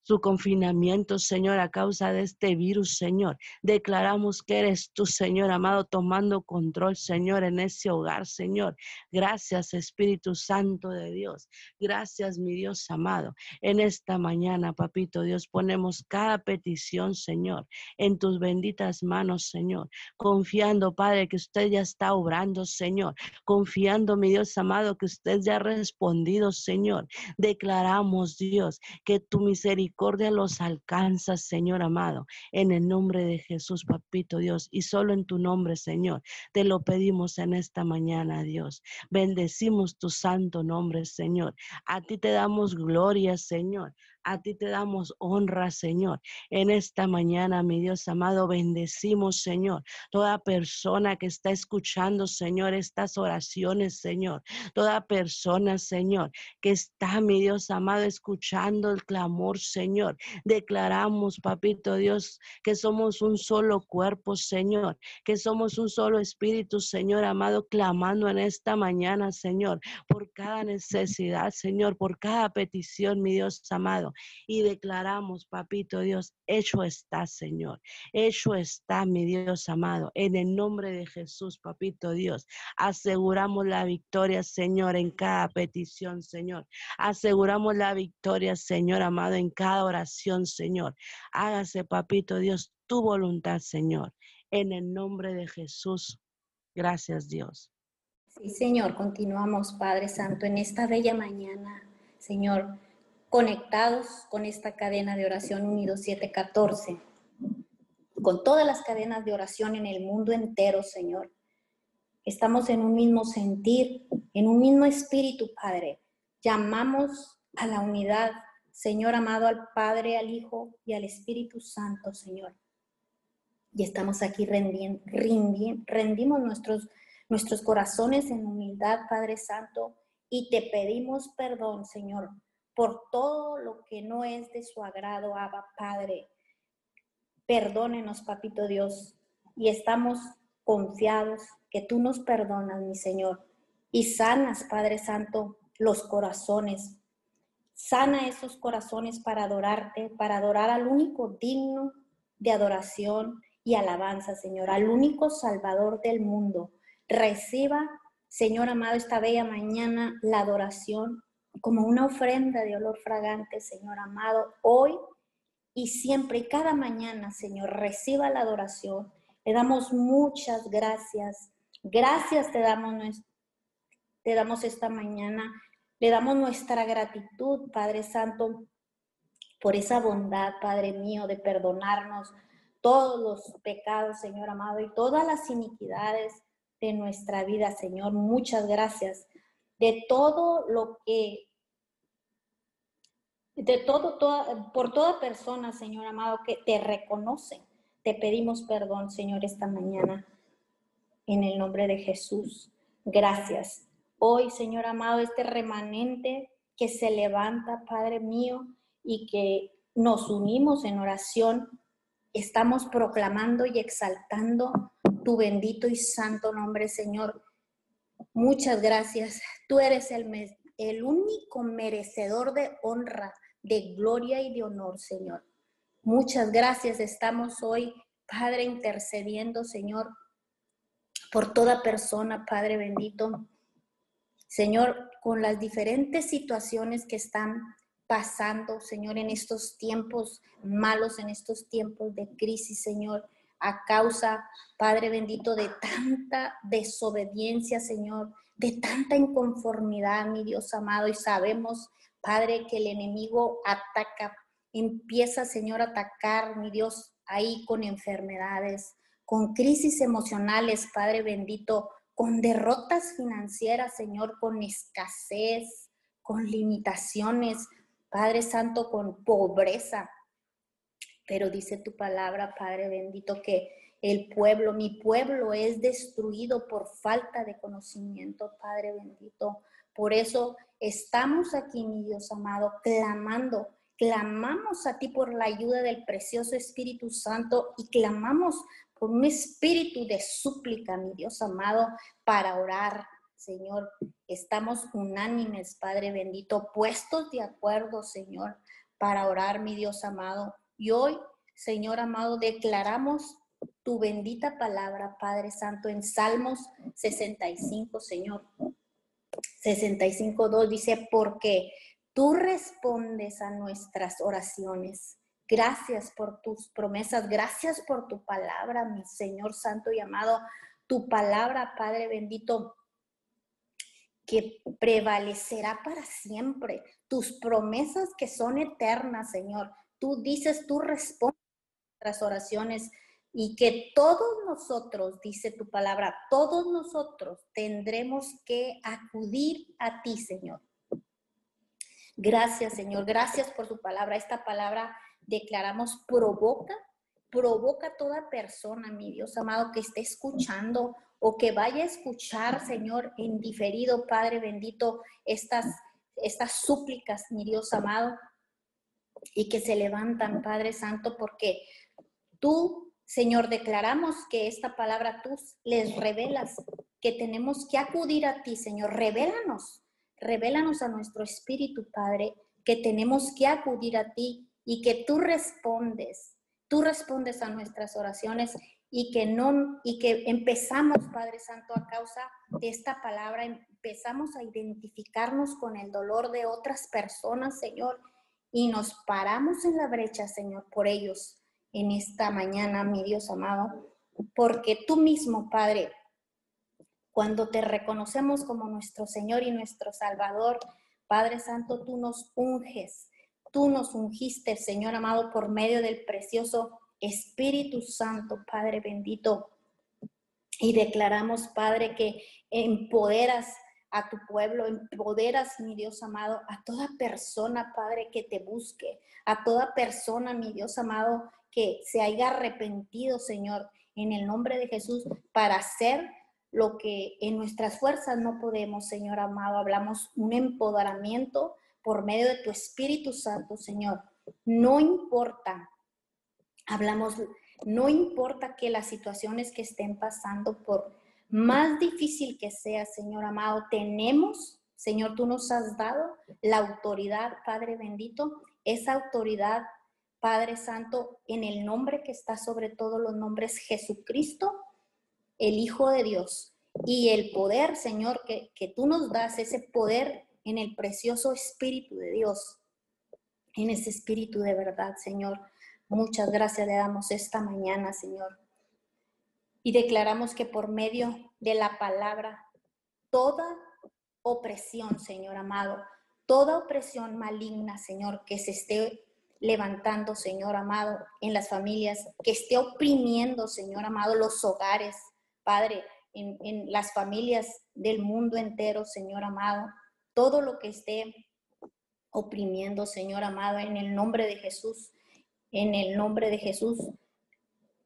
su confinamiento, Señor, a causa de este virus, Señor. Declaramos que eres tú, Señor amado, tomando control, Señor, en ese hogar, Señor. Gracias, Espíritu Santo de Dios. Gracias, mi Dios amado. En esta mañana, papito Dios, ponemos cada petición, Señor, en tus benditas manos, Señor. Confiando, Padre, que usted ya está obrando, Señor. Confiando, mi Dios amado, que usted ya ha respondido, Señor. Declaramos, Dios, que tu misericordia los alcanza, Señor amado, en el nombre de Jesús, papito Dios, y solo en tu nombre, Señor, te lo pedimos en esta mañana, Dios. Bendecimos tu santo nombre, Señor. A ti te damos gloria, Señor. A ti te damos honra, Señor. En esta mañana, mi Dios amado, bendecimos, Señor, toda persona que está escuchando, Señor, estas oraciones, Señor. Toda persona, Señor, que está, mi Dios amado, escuchando el clamor, Señor. Declaramos, papito Dios, que somos un solo cuerpo, Señor, que somos un solo espíritu, Señor amado, clamando en esta mañana, Señor, por cada necesidad, Señor, por cada petición, mi Dios amado y declaramos, papito Dios, hecho está, Señor. Hecho está, mi Dios amado. En el nombre de Jesús, papito Dios, aseguramos la victoria, Señor, en cada petición, Señor. Aseguramos la victoria, Señor amado, en cada oración, Señor. Hágase, papito Dios, tu voluntad, Señor. En el nombre de Jesús. Gracias, Dios. Sí, Señor, continuamos, Padre Santo, en esta bella mañana, Señor conectados con esta cadena de oración Unido 714, con todas las cadenas de oración en el mundo entero, Señor. Estamos en un mismo sentir, en un mismo espíritu, Padre. Llamamos a la unidad, Señor amado, al Padre, al Hijo y al Espíritu Santo, Señor. Y estamos aquí rendiendo, rendimos nuestros, nuestros corazones en humildad, Padre Santo, y te pedimos perdón, Señor, por todo lo que no es de su agrado, Abba Padre. Perdónenos, Papito Dios, y estamos confiados que tú nos perdonas, mi Señor, y sanas, Padre Santo, los corazones. Sana esos corazones para adorarte, para adorar al único digno de adoración y alabanza, Señor, al único Salvador del mundo. Reciba, Señor amado, esta bella mañana la adoración como una ofrenda de olor fragante, Señor amado, hoy y siempre y cada mañana, Señor, reciba la adoración. Le damos muchas gracias. Gracias te damos, te damos esta mañana. Le damos nuestra gratitud, Padre Santo, por esa bondad, Padre mío, de perdonarnos todos los pecados, Señor amado, y todas las iniquidades de nuestra vida, Señor. Muchas gracias de todo lo que, de todo, por toda persona, Señor amado, que te reconoce. Te pedimos perdón, Señor, esta mañana, en el nombre de Jesús. Gracias. Hoy, Señor amado, este remanente que se levanta, Padre mío, y que nos unimos en oración, estamos proclamando y exaltando tu bendito y santo nombre, Señor Muchas gracias. Tú eres el, el único merecedor de honra, de gloria y de honor, Señor. Muchas gracias. Estamos hoy, Padre, intercediendo, Señor, por toda persona, Padre bendito. Señor, con las diferentes situaciones que están pasando, Señor, en estos tiempos malos, en estos tiempos de crisis, Señor a causa, Padre bendito, de tanta desobediencia, Señor, de tanta inconformidad, mi Dios amado. Y sabemos, Padre, que el enemigo ataca, empieza, Señor, a atacar, mi Dios, ahí con enfermedades, con crisis emocionales, Padre bendito, con derrotas financieras, Señor, con escasez, con limitaciones, Padre Santo, con pobreza. Pero dice tu palabra, Padre bendito, que el pueblo, mi pueblo es destruido por falta de conocimiento, Padre bendito. Por eso estamos aquí, mi Dios amado, clamando, clamamos a ti por la ayuda del precioso Espíritu Santo y clamamos por un espíritu de súplica, mi Dios amado, para orar. Señor, estamos unánimes, Padre bendito, puestos de acuerdo, Señor, para orar, mi Dios amado y hoy, Señor amado, declaramos tu bendita palabra, Padre Santo, en Salmos 65, Señor. 65.2 dice, porque tú respondes a nuestras oraciones. Gracias por tus promesas, gracias por tu palabra, mi Señor Santo y amado. Tu palabra, Padre bendito, que prevalecerá para siempre. Tus promesas que son eternas, Señor tú dices, tú respondes a nuestras oraciones y que todos nosotros, dice tu palabra, todos nosotros tendremos que acudir a ti, Señor. Gracias, Señor. Gracias por su palabra. Esta palabra declaramos provoca, provoca toda persona, mi Dios amado, que esté escuchando o que vaya a escuchar, Señor, en diferido, Padre bendito, estas, estas súplicas, mi Dios amado, y que se levantan, Padre Santo, porque tú, Señor, declaramos que esta palabra tú les revelas, que tenemos que acudir a ti, Señor. Revélanos, revélanos a nuestro espíritu, Padre, que tenemos que acudir a ti y que tú respondes, tú respondes a nuestras oraciones y que no y que empezamos, Padre Santo, a causa de esta palabra empezamos a identificarnos con el dolor de otras personas, Señor, y nos paramos en la brecha, Señor, por ellos en esta mañana, mi Dios amado, porque tú mismo, Padre, cuando te reconocemos como nuestro Señor y nuestro Salvador, Padre Santo, tú nos unges, tú nos ungiste, Señor amado, por medio del precioso Espíritu Santo, Padre bendito. Y declaramos, Padre, que empoderas a tu pueblo, empoderas, mi Dios amado, a toda persona, Padre, que te busque, a toda persona, mi Dios amado, que se haya arrepentido, Señor, en el nombre de Jesús, para hacer lo que en nuestras fuerzas no podemos, Señor amado. Hablamos un empoderamiento por medio de tu Espíritu Santo, Señor. No importa, hablamos, no importa que las situaciones que estén pasando por más difícil que sea, Señor amado, tenemos, Señor, tú nos has dado la autoridad, Padre bendito, esa autoridad, Padre Santo, en el nombre que está sobre todos los nombres, Jesucristo, el Hijo de Dios. Y el poder, Señor, que, que tú nos das, ese poder en el precioso Espíritu de Dios, en ese Espíritu de verdad, Señor. Muchas gracias le damos esta mañana, Señor y declaramos que por medio de la palabra, toda opresión, Señor amado, toda opresión maligna, Señor, que se esté levantando, Señor amado, en las familias, que esté oprimiendo, Señor amado, los hogares, Padre, en, en las familias del mundo entero, Señor amado, todo lo que esté oprimiendo, Señor amado, en el nombre de Jesús, en el nombre de Jesús,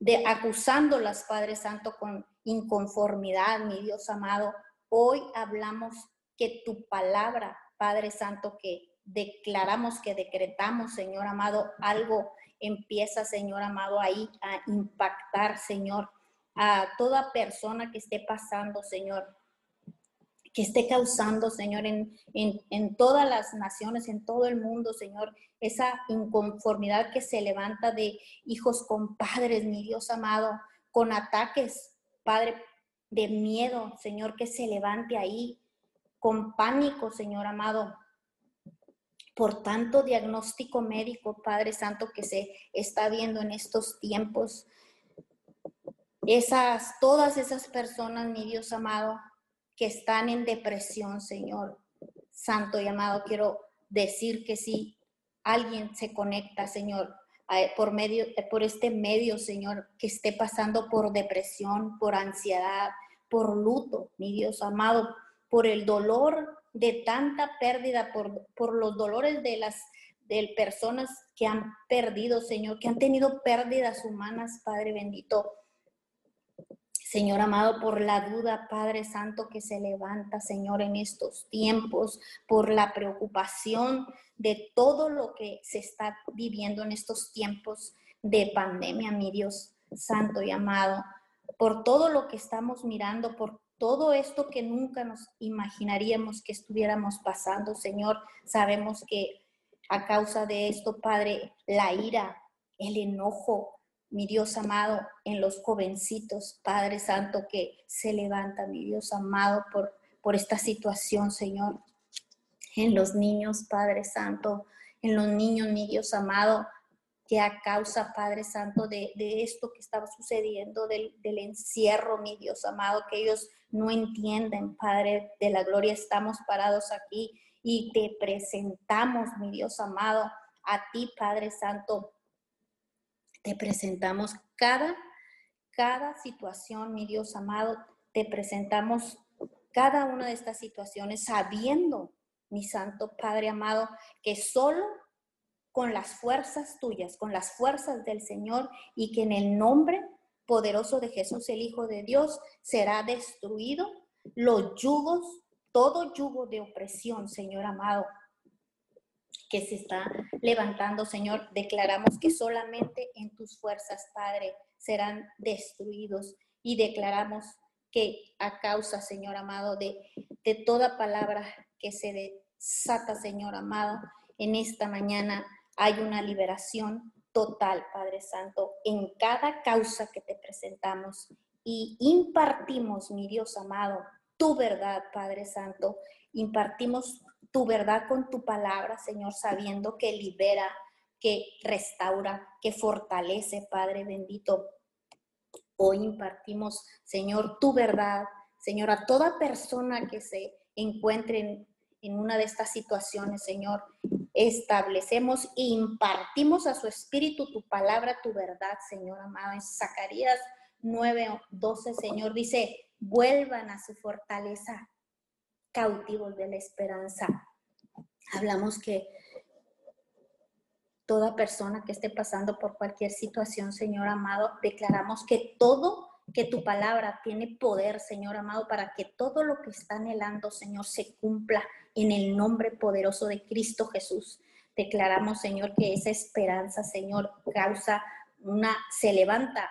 de acusándolas, Padre Santo, con inconformidad, mi Dios amado. Hoy hablamos que tu palabra, Padre Santo, que declaramos, que decretamos, Señor amado, algo empieza, Señor amado, ahí a impactar, Señor, a toda persona que esté pasando, Señor, que esté causando, Señor, en, en, todas las naciones, en todo el mundo, Señor, esa inconformidad que se levanta de hijos con padres, mi Dios amado, con ataques, Padre, de miedo, Señor, que se levante ahí, con pánico, Señor amado, por tanto diagnóstico médico, Padre Santo, que se está viendo en estos tiempos. Esas, todas esas personas, mi Dios amado, que están en depresión, Señor. Santo y amado, quiero decir que si alguien se conecta, Señor, por medio por este medio, Señor, que esté pasando por depresión, por ansiedad, por luto, mi Dios amado, por el dolor de tanta pérdida, por, por los dolores de las de personas que han perdido, Señor, que han tenido pérdidas humanas, Padre bendito. Señor amado, por la duda, Padre Santo, que se levanta, Señor, en estos tiempos, por la preocupación de todo lo que se está viviendo en estos tiempos de pandemia, mi Dios Santo y amado, por todo lo que estamos mirando, por todo esto que nunca nos imaginaríamos que estuviéramos pasando, Señor. Sabemos que a causa de esto, Padre, la ira, el enojo, mi Dios amado, en los jovencitos, Padre Santo, que se levanta, mi Dios amado, por, por esta situación, Señor. En los niños, Padre Santo, en los niños, mi Dios amado, que a causa, Padre Santo, de, esto que estaba sucediendo, del, del, encierro, mi Dios amado, que ellos no entienden, Padre de la gloria, estamos parados aquí y te presentamos, mi Dios amado, a ti, Padre Santo, te presentamos cada, cada situación, mi Dios amado, te presentamos cada una de estas situaciones sabiendo, mi Santo Padre amado, que solo con las fuerzas tuyas, con las fuerzas del Señor y que en el nombre poderoso de Jesús, el Hijo de Dios, será destruido los yugos, todo yugo de opresión, Señor amado, que se está levantando, Señor. Declaramos que solamente en tus fuerzas, Padre, serán destruidos y declaramos que a causa, Señor amado, de, de toda palabra que se desata, Señor amado, en esta mañana hay una liberación total, Padre Santo, en cada causa que te presentamos y impartimos, mi Dios amado, tu verdad, Padre Santo. Impartimos tu verdad con tu palabra, Señor, sabiendo que libera, que restaura, que fortalece, Padre bendito. Hoy impartimos, Señor, tu verdad, Señor, a toda persona que se encuentre en, una de estas situaciones, Señor. Establecemos e impartimos a su espíritu tu palabra, tu verdad, Señor amado. En Zacarías 9, 12, Señor, dice, vuelvan a su fortaleza, cautivos de la esperanza. Hablamos que toda persona que esté pasando por cualquier situación, Señor amado, declaramos que todo que tu palabra tiene poder, Señor amado, para que todo lo que está anhelando, Señor, se cumpla en el nombre poderoso de Cristo Jesús. Declaramos, Señor, que esa esperanza, Señor, causa una, se levanta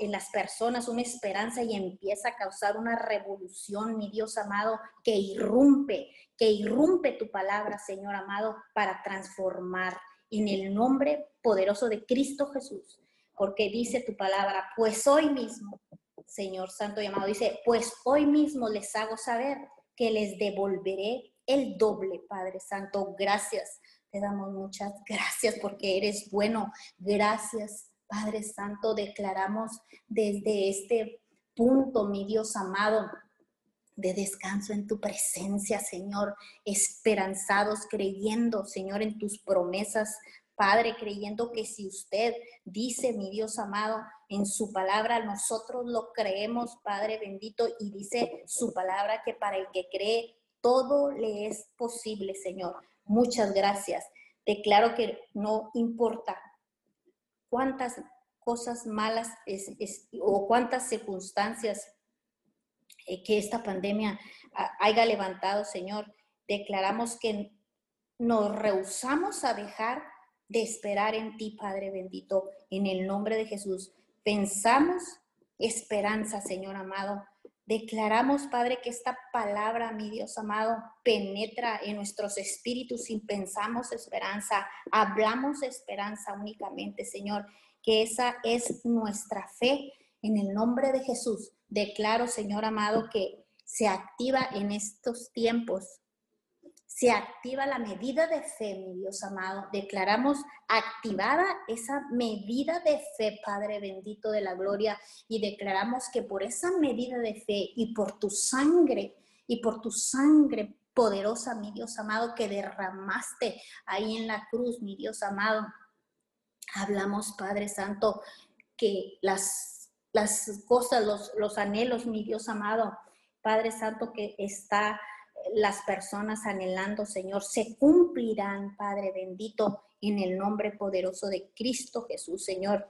en las personas una esperanza y empieza a causar una revolución, mi Dios amado, que irrumpe, que irrumpe tu palabra, Señor amado, para transformar en el nombre poderoso de Cristo Jesús. Porque dice tu palabra, pues hoy mismo, Señor Santo y amado, dice, pues hoy mismo les hago saber que les devolveré el doble, Padre Santo. Gracias. Te damos muchas gracias porque eres bueno. Gracias, Padre Santo. Declaramos desde este punto, mi Dios amado, de descanso en tu presencia, Señor, esperanzados, creyendo, Señor, en tus promesas, Padre, creyendo que si usted dice, mi Dios amado, en su palabra, nosotros lo creemos, Padre bendito, y dice su palabra que para el que cree, todo le es posible, Señor. Muchas gracias. Declaro que no importa cuántas cosas malas o cuántas circunstancias eh, que esta pandemia haya levantado, Señor, declaramos que nos rehusamos a dejar de esperar en ti, Padre bendito, en el nombre de Jesús. Pensamos esperanza, Señor amado. Declaramos, Padre, que esta palabra, mi Dios amado, penetra en nuestros espíritus y pensamos esperanza, hablamos esperanza únicamente, Señor, que esa es nuestra fe en el nombre de Jesús. Declaro, Señor amado, que se activa en estos tiempos se activa la medida de fe, mi Dios amado. Declaramos activada esa medida de fe, Padre bendito de la gloria, y declaramos que por esa medida de fe y por tu sangre y por tu sangre poderosa, mi Dios amado, que derramaste ahí en la cruz, mi Dios amado. Hablamos, Padre Santo, que las, las cosas, los, los anhelos, mi Dios amado, Padre Santo, que está las personas anhelando, Señor, se cumplirán, Padre bendito, en el nombre poderoso de Cristo Jesús, Señor.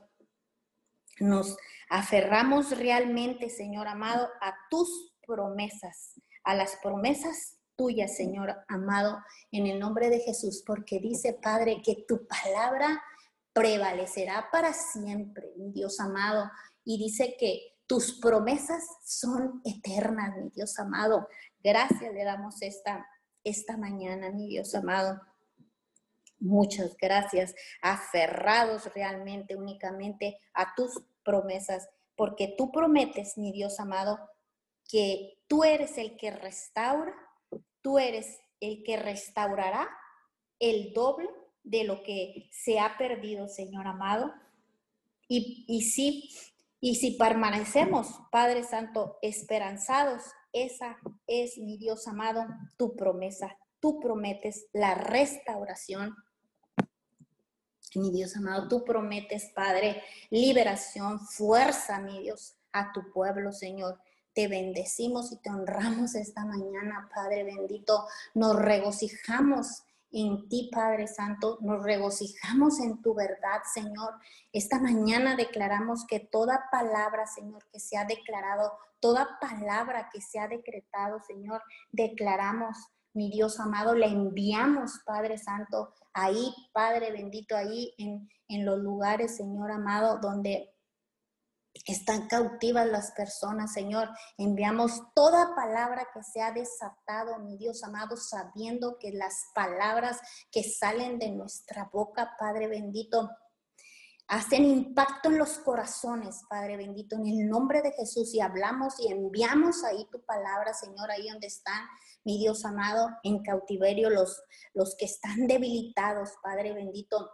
Nos aferramos realmente, Señor amado, a tus promesas, a las promesas tuyas, Señor amado, en el nombre de Jesús, porque dice, Padre, que tu palabra prevalecerá para siempre, mi Dios amado, y dice que tus promesas son eternas, mi Dios amado. Gracias le damos esta, esta mañana, mi Dios amado. Muchas gracias, aferrados realmente únicamente a tus promesas, porque tú prometes, mi Dios amado, que tú eres el que restaura, tú eres el que restaurará el doble de lo que se ha perdido, Señor amado. Y, y y si permanecemos, Padre Santo, esperanzados esa es, mi Dios amado, tu promesa. Tú prometes la restauración. Mi Dios amado, tú prometes, Padre, liberación, fuerza, mi Dios, a tu pueblo, Señor. te bendecimos y te honramos esta mañana, Padre bendito. Nos regocijamos en ti, Padre Santo. Nos regocijamos en tu verdad, Señor. Esta mañana declaramos que toda palabra, Señor, que se ha declarado, toda palabra que se ha decretado, Señor, declaramos, mi Dios amado, le enviamos, Padre Santo, ahí, Padre bendito, ahí en, en los lugares, Señor amado, donde están cautivas las personas, Señor. Enviamos toda palabra que se ha desatado, mi Dios amado, sabiendo que las palabras que salen de nuestra boca, Padre bendito, hacen impacto en los corazones, Padre bendito, en el nombre de Jesús. Y hablamos y enviamos ahí tu palabra, Señor, ahí donde están, mi Dios amado, en cautiverio, los, los que están debilitados, Padre bendito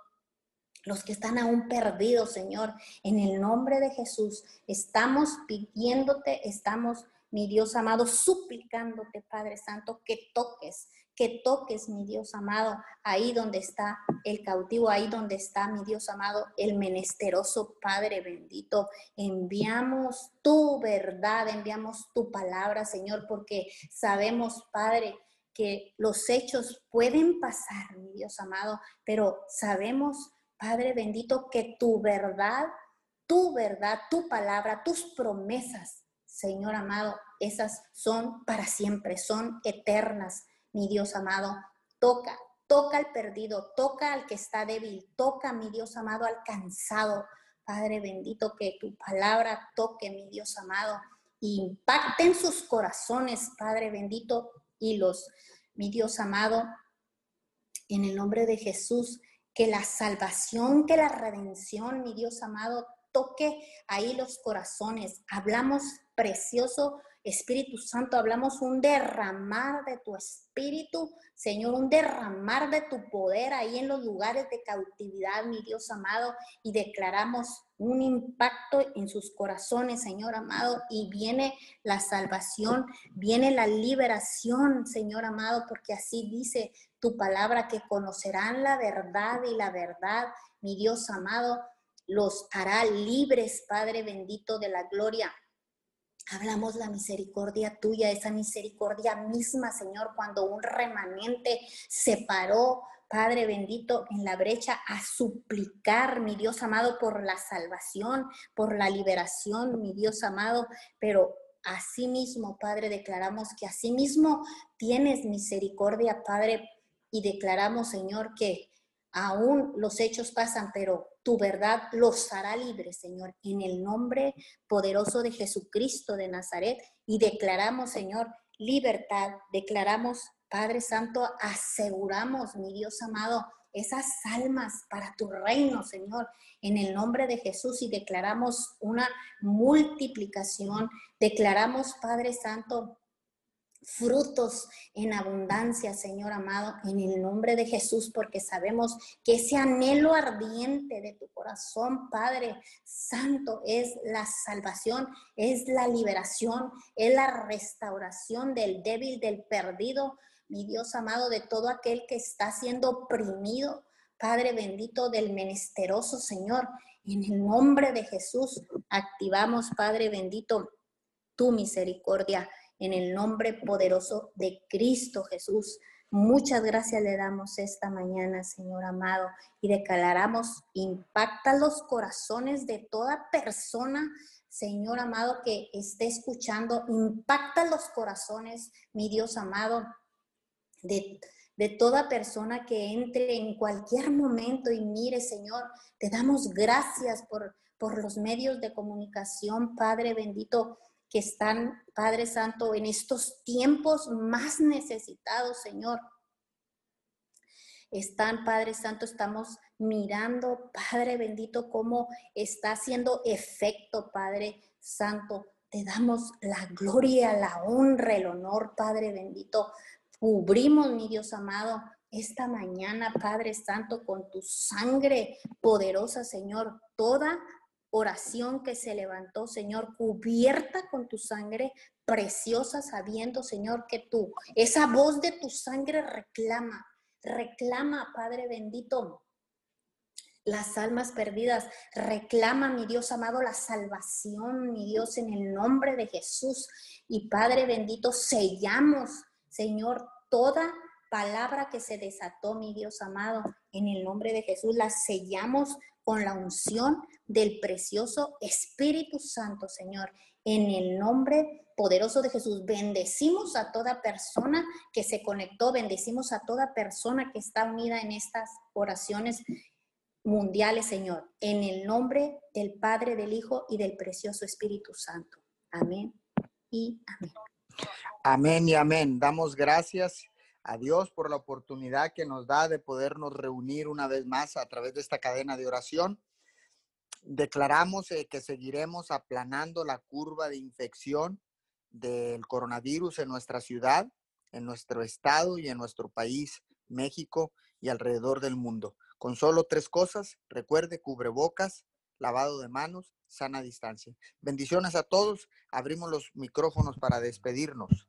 los que están aún perdidos, Señor, en el nombre de Jesús, estamos pidiéndote, estamos, mi Dios amado, suplicándote, Padre Santo, que toques, que toques, mi Dios amado, ahí donde está el cautivo, ahí donde está, mi Dios amado, el menesteroso Padre bendito. Enviamos tu verdad, enviamos tu palabra, Señor, porque sabemos, Padre, que los hechos pueden pasar, mi Dios amado, pero sabemos Padre bendito, que tu verdad, tu verdad, tu palabra, tus promesas, Señor amado, esas son para siempre, son eternas, mi Dios amado. Toca, toca al perdido, toca al que está débil, toca, mi Dios amado, al cansado. Padre bendito, que tu palabra toque, mi Dios amado, impacte en sus corazones, Padre bendito, y los, mi Dios amado, en el nombre de Jesús, que la salvación, que la redención, mi Dios amado, toque ahí los corazones. Hablamos precioso Espíritu Santo, hablamos un derramar de tu espíritu, Señor, un derramar de tu poder ahí en los lugares de cautividad, mi Dios amado, y declaramos un impacto en sus corazones, Señor amado, y viene la salvación, viene la liberación, Señor amado, porque así dice tu palabra, que conocerán la verdad y la verdad, mi Dios amado, los hará libres, Padre bendito de la gloria. Hablamos la misericordia tuya, esa misericordia misma, Señor, cuando un remanente se paró, Padre bendito, en la brecha a suplicar, mi Dios amado, por la salvación, por la liberación, mi Dios amado, pero asimismo, Padre, declaramos que asimismo tienes misericordia, Padre, y declaramos, Señor, que aún los hechos pasan, pero tu verdad los hará libres, Señor, en el nombre poderoso de Jesucristo de Nazaret. Y declaramos, Señor, libertad, declaramos, Padre Santo, aseguramos, mi Dios amado, esas almas para tu reino, Señor, en el nombre de Jesús y declaramos una multiplicación. Declaramos, Padre Santo, frutos en abundancia, Señor amado, en el nombre de Jesús, porque sabemos que ese anhelo ardiente de tu corazón, Padre Santo, es la salvación, es la liberación, es la restauración del débil, del perdido, mi Dios amado, de todo aquel que está siendo oprimido, Padre bendito del menesteroso, Señor. En el nombre de Jesús activamos, Padre bendito, tu misericordia en el nombre poderoso de Cristo Jesús. Muchas gracias le damos esta mañana, Señor amado, y declaramos, impacta los corazones de toda persona, Señor amado, que esté escuchando, impacta los corazones, mi Dios amado, de, de toda persona que entre en cualquier momento y mire, Señor, te damos gracias por, por los medios de comunicación, Padre bendito que están, Padre Santo, en estos tiempos más necesitados, Señor. Están, Padre Santo, estamos mirando, Padre bendito, cómo está haciendo efecto, Padre Santo. Te damos la gloria, la honra, el honor, Padre bendito. Cubrimos, mi Dios amado, esta mañana, Padre Santo, con tu sangre poderosa, Señor, toda oración que se levantó, Señor, cubierta con tu sangre preciosa, sabiendo, Señor, que tú, esa voz de tu sangre reclama, reclama, Padre bendito, las almas perdidas. Reclama, mi Dios amado, la salvación, mi Dios, en el nombre de Jesús. Y Padre bendito, sellamos, Señor, toda palabra que se desató, mi Dios amado, en el nombre de Jesús, la sellamos con la unción del precioso Espíritu Santo, Señor. En el nombre poderoso de Jesús, bendecimos a toda persona que se conectó, bendecimos a toda persona que está unida en estas oraciones mundiales, Señor, en el nombre del Padre, del Hijo y del precioso Espíritu Santo. Amén y amén. Amén y amén. Damos gracias a Dios por la oportunidad que nos da de podernos reunir una vez más a través de esta cadena de oración. Declaramos eh, que seguiremos aplanando la curva de infección del coronavirus en nuestra ciudad, en nuestro estado y en nuestro país, México y alrededor del mundo. Con solo tres cosas, recuerde, cubrebocas, lavado de manos, sana distancia. Bendiciones a todos. Abrimos los micrófonos para despedirnos.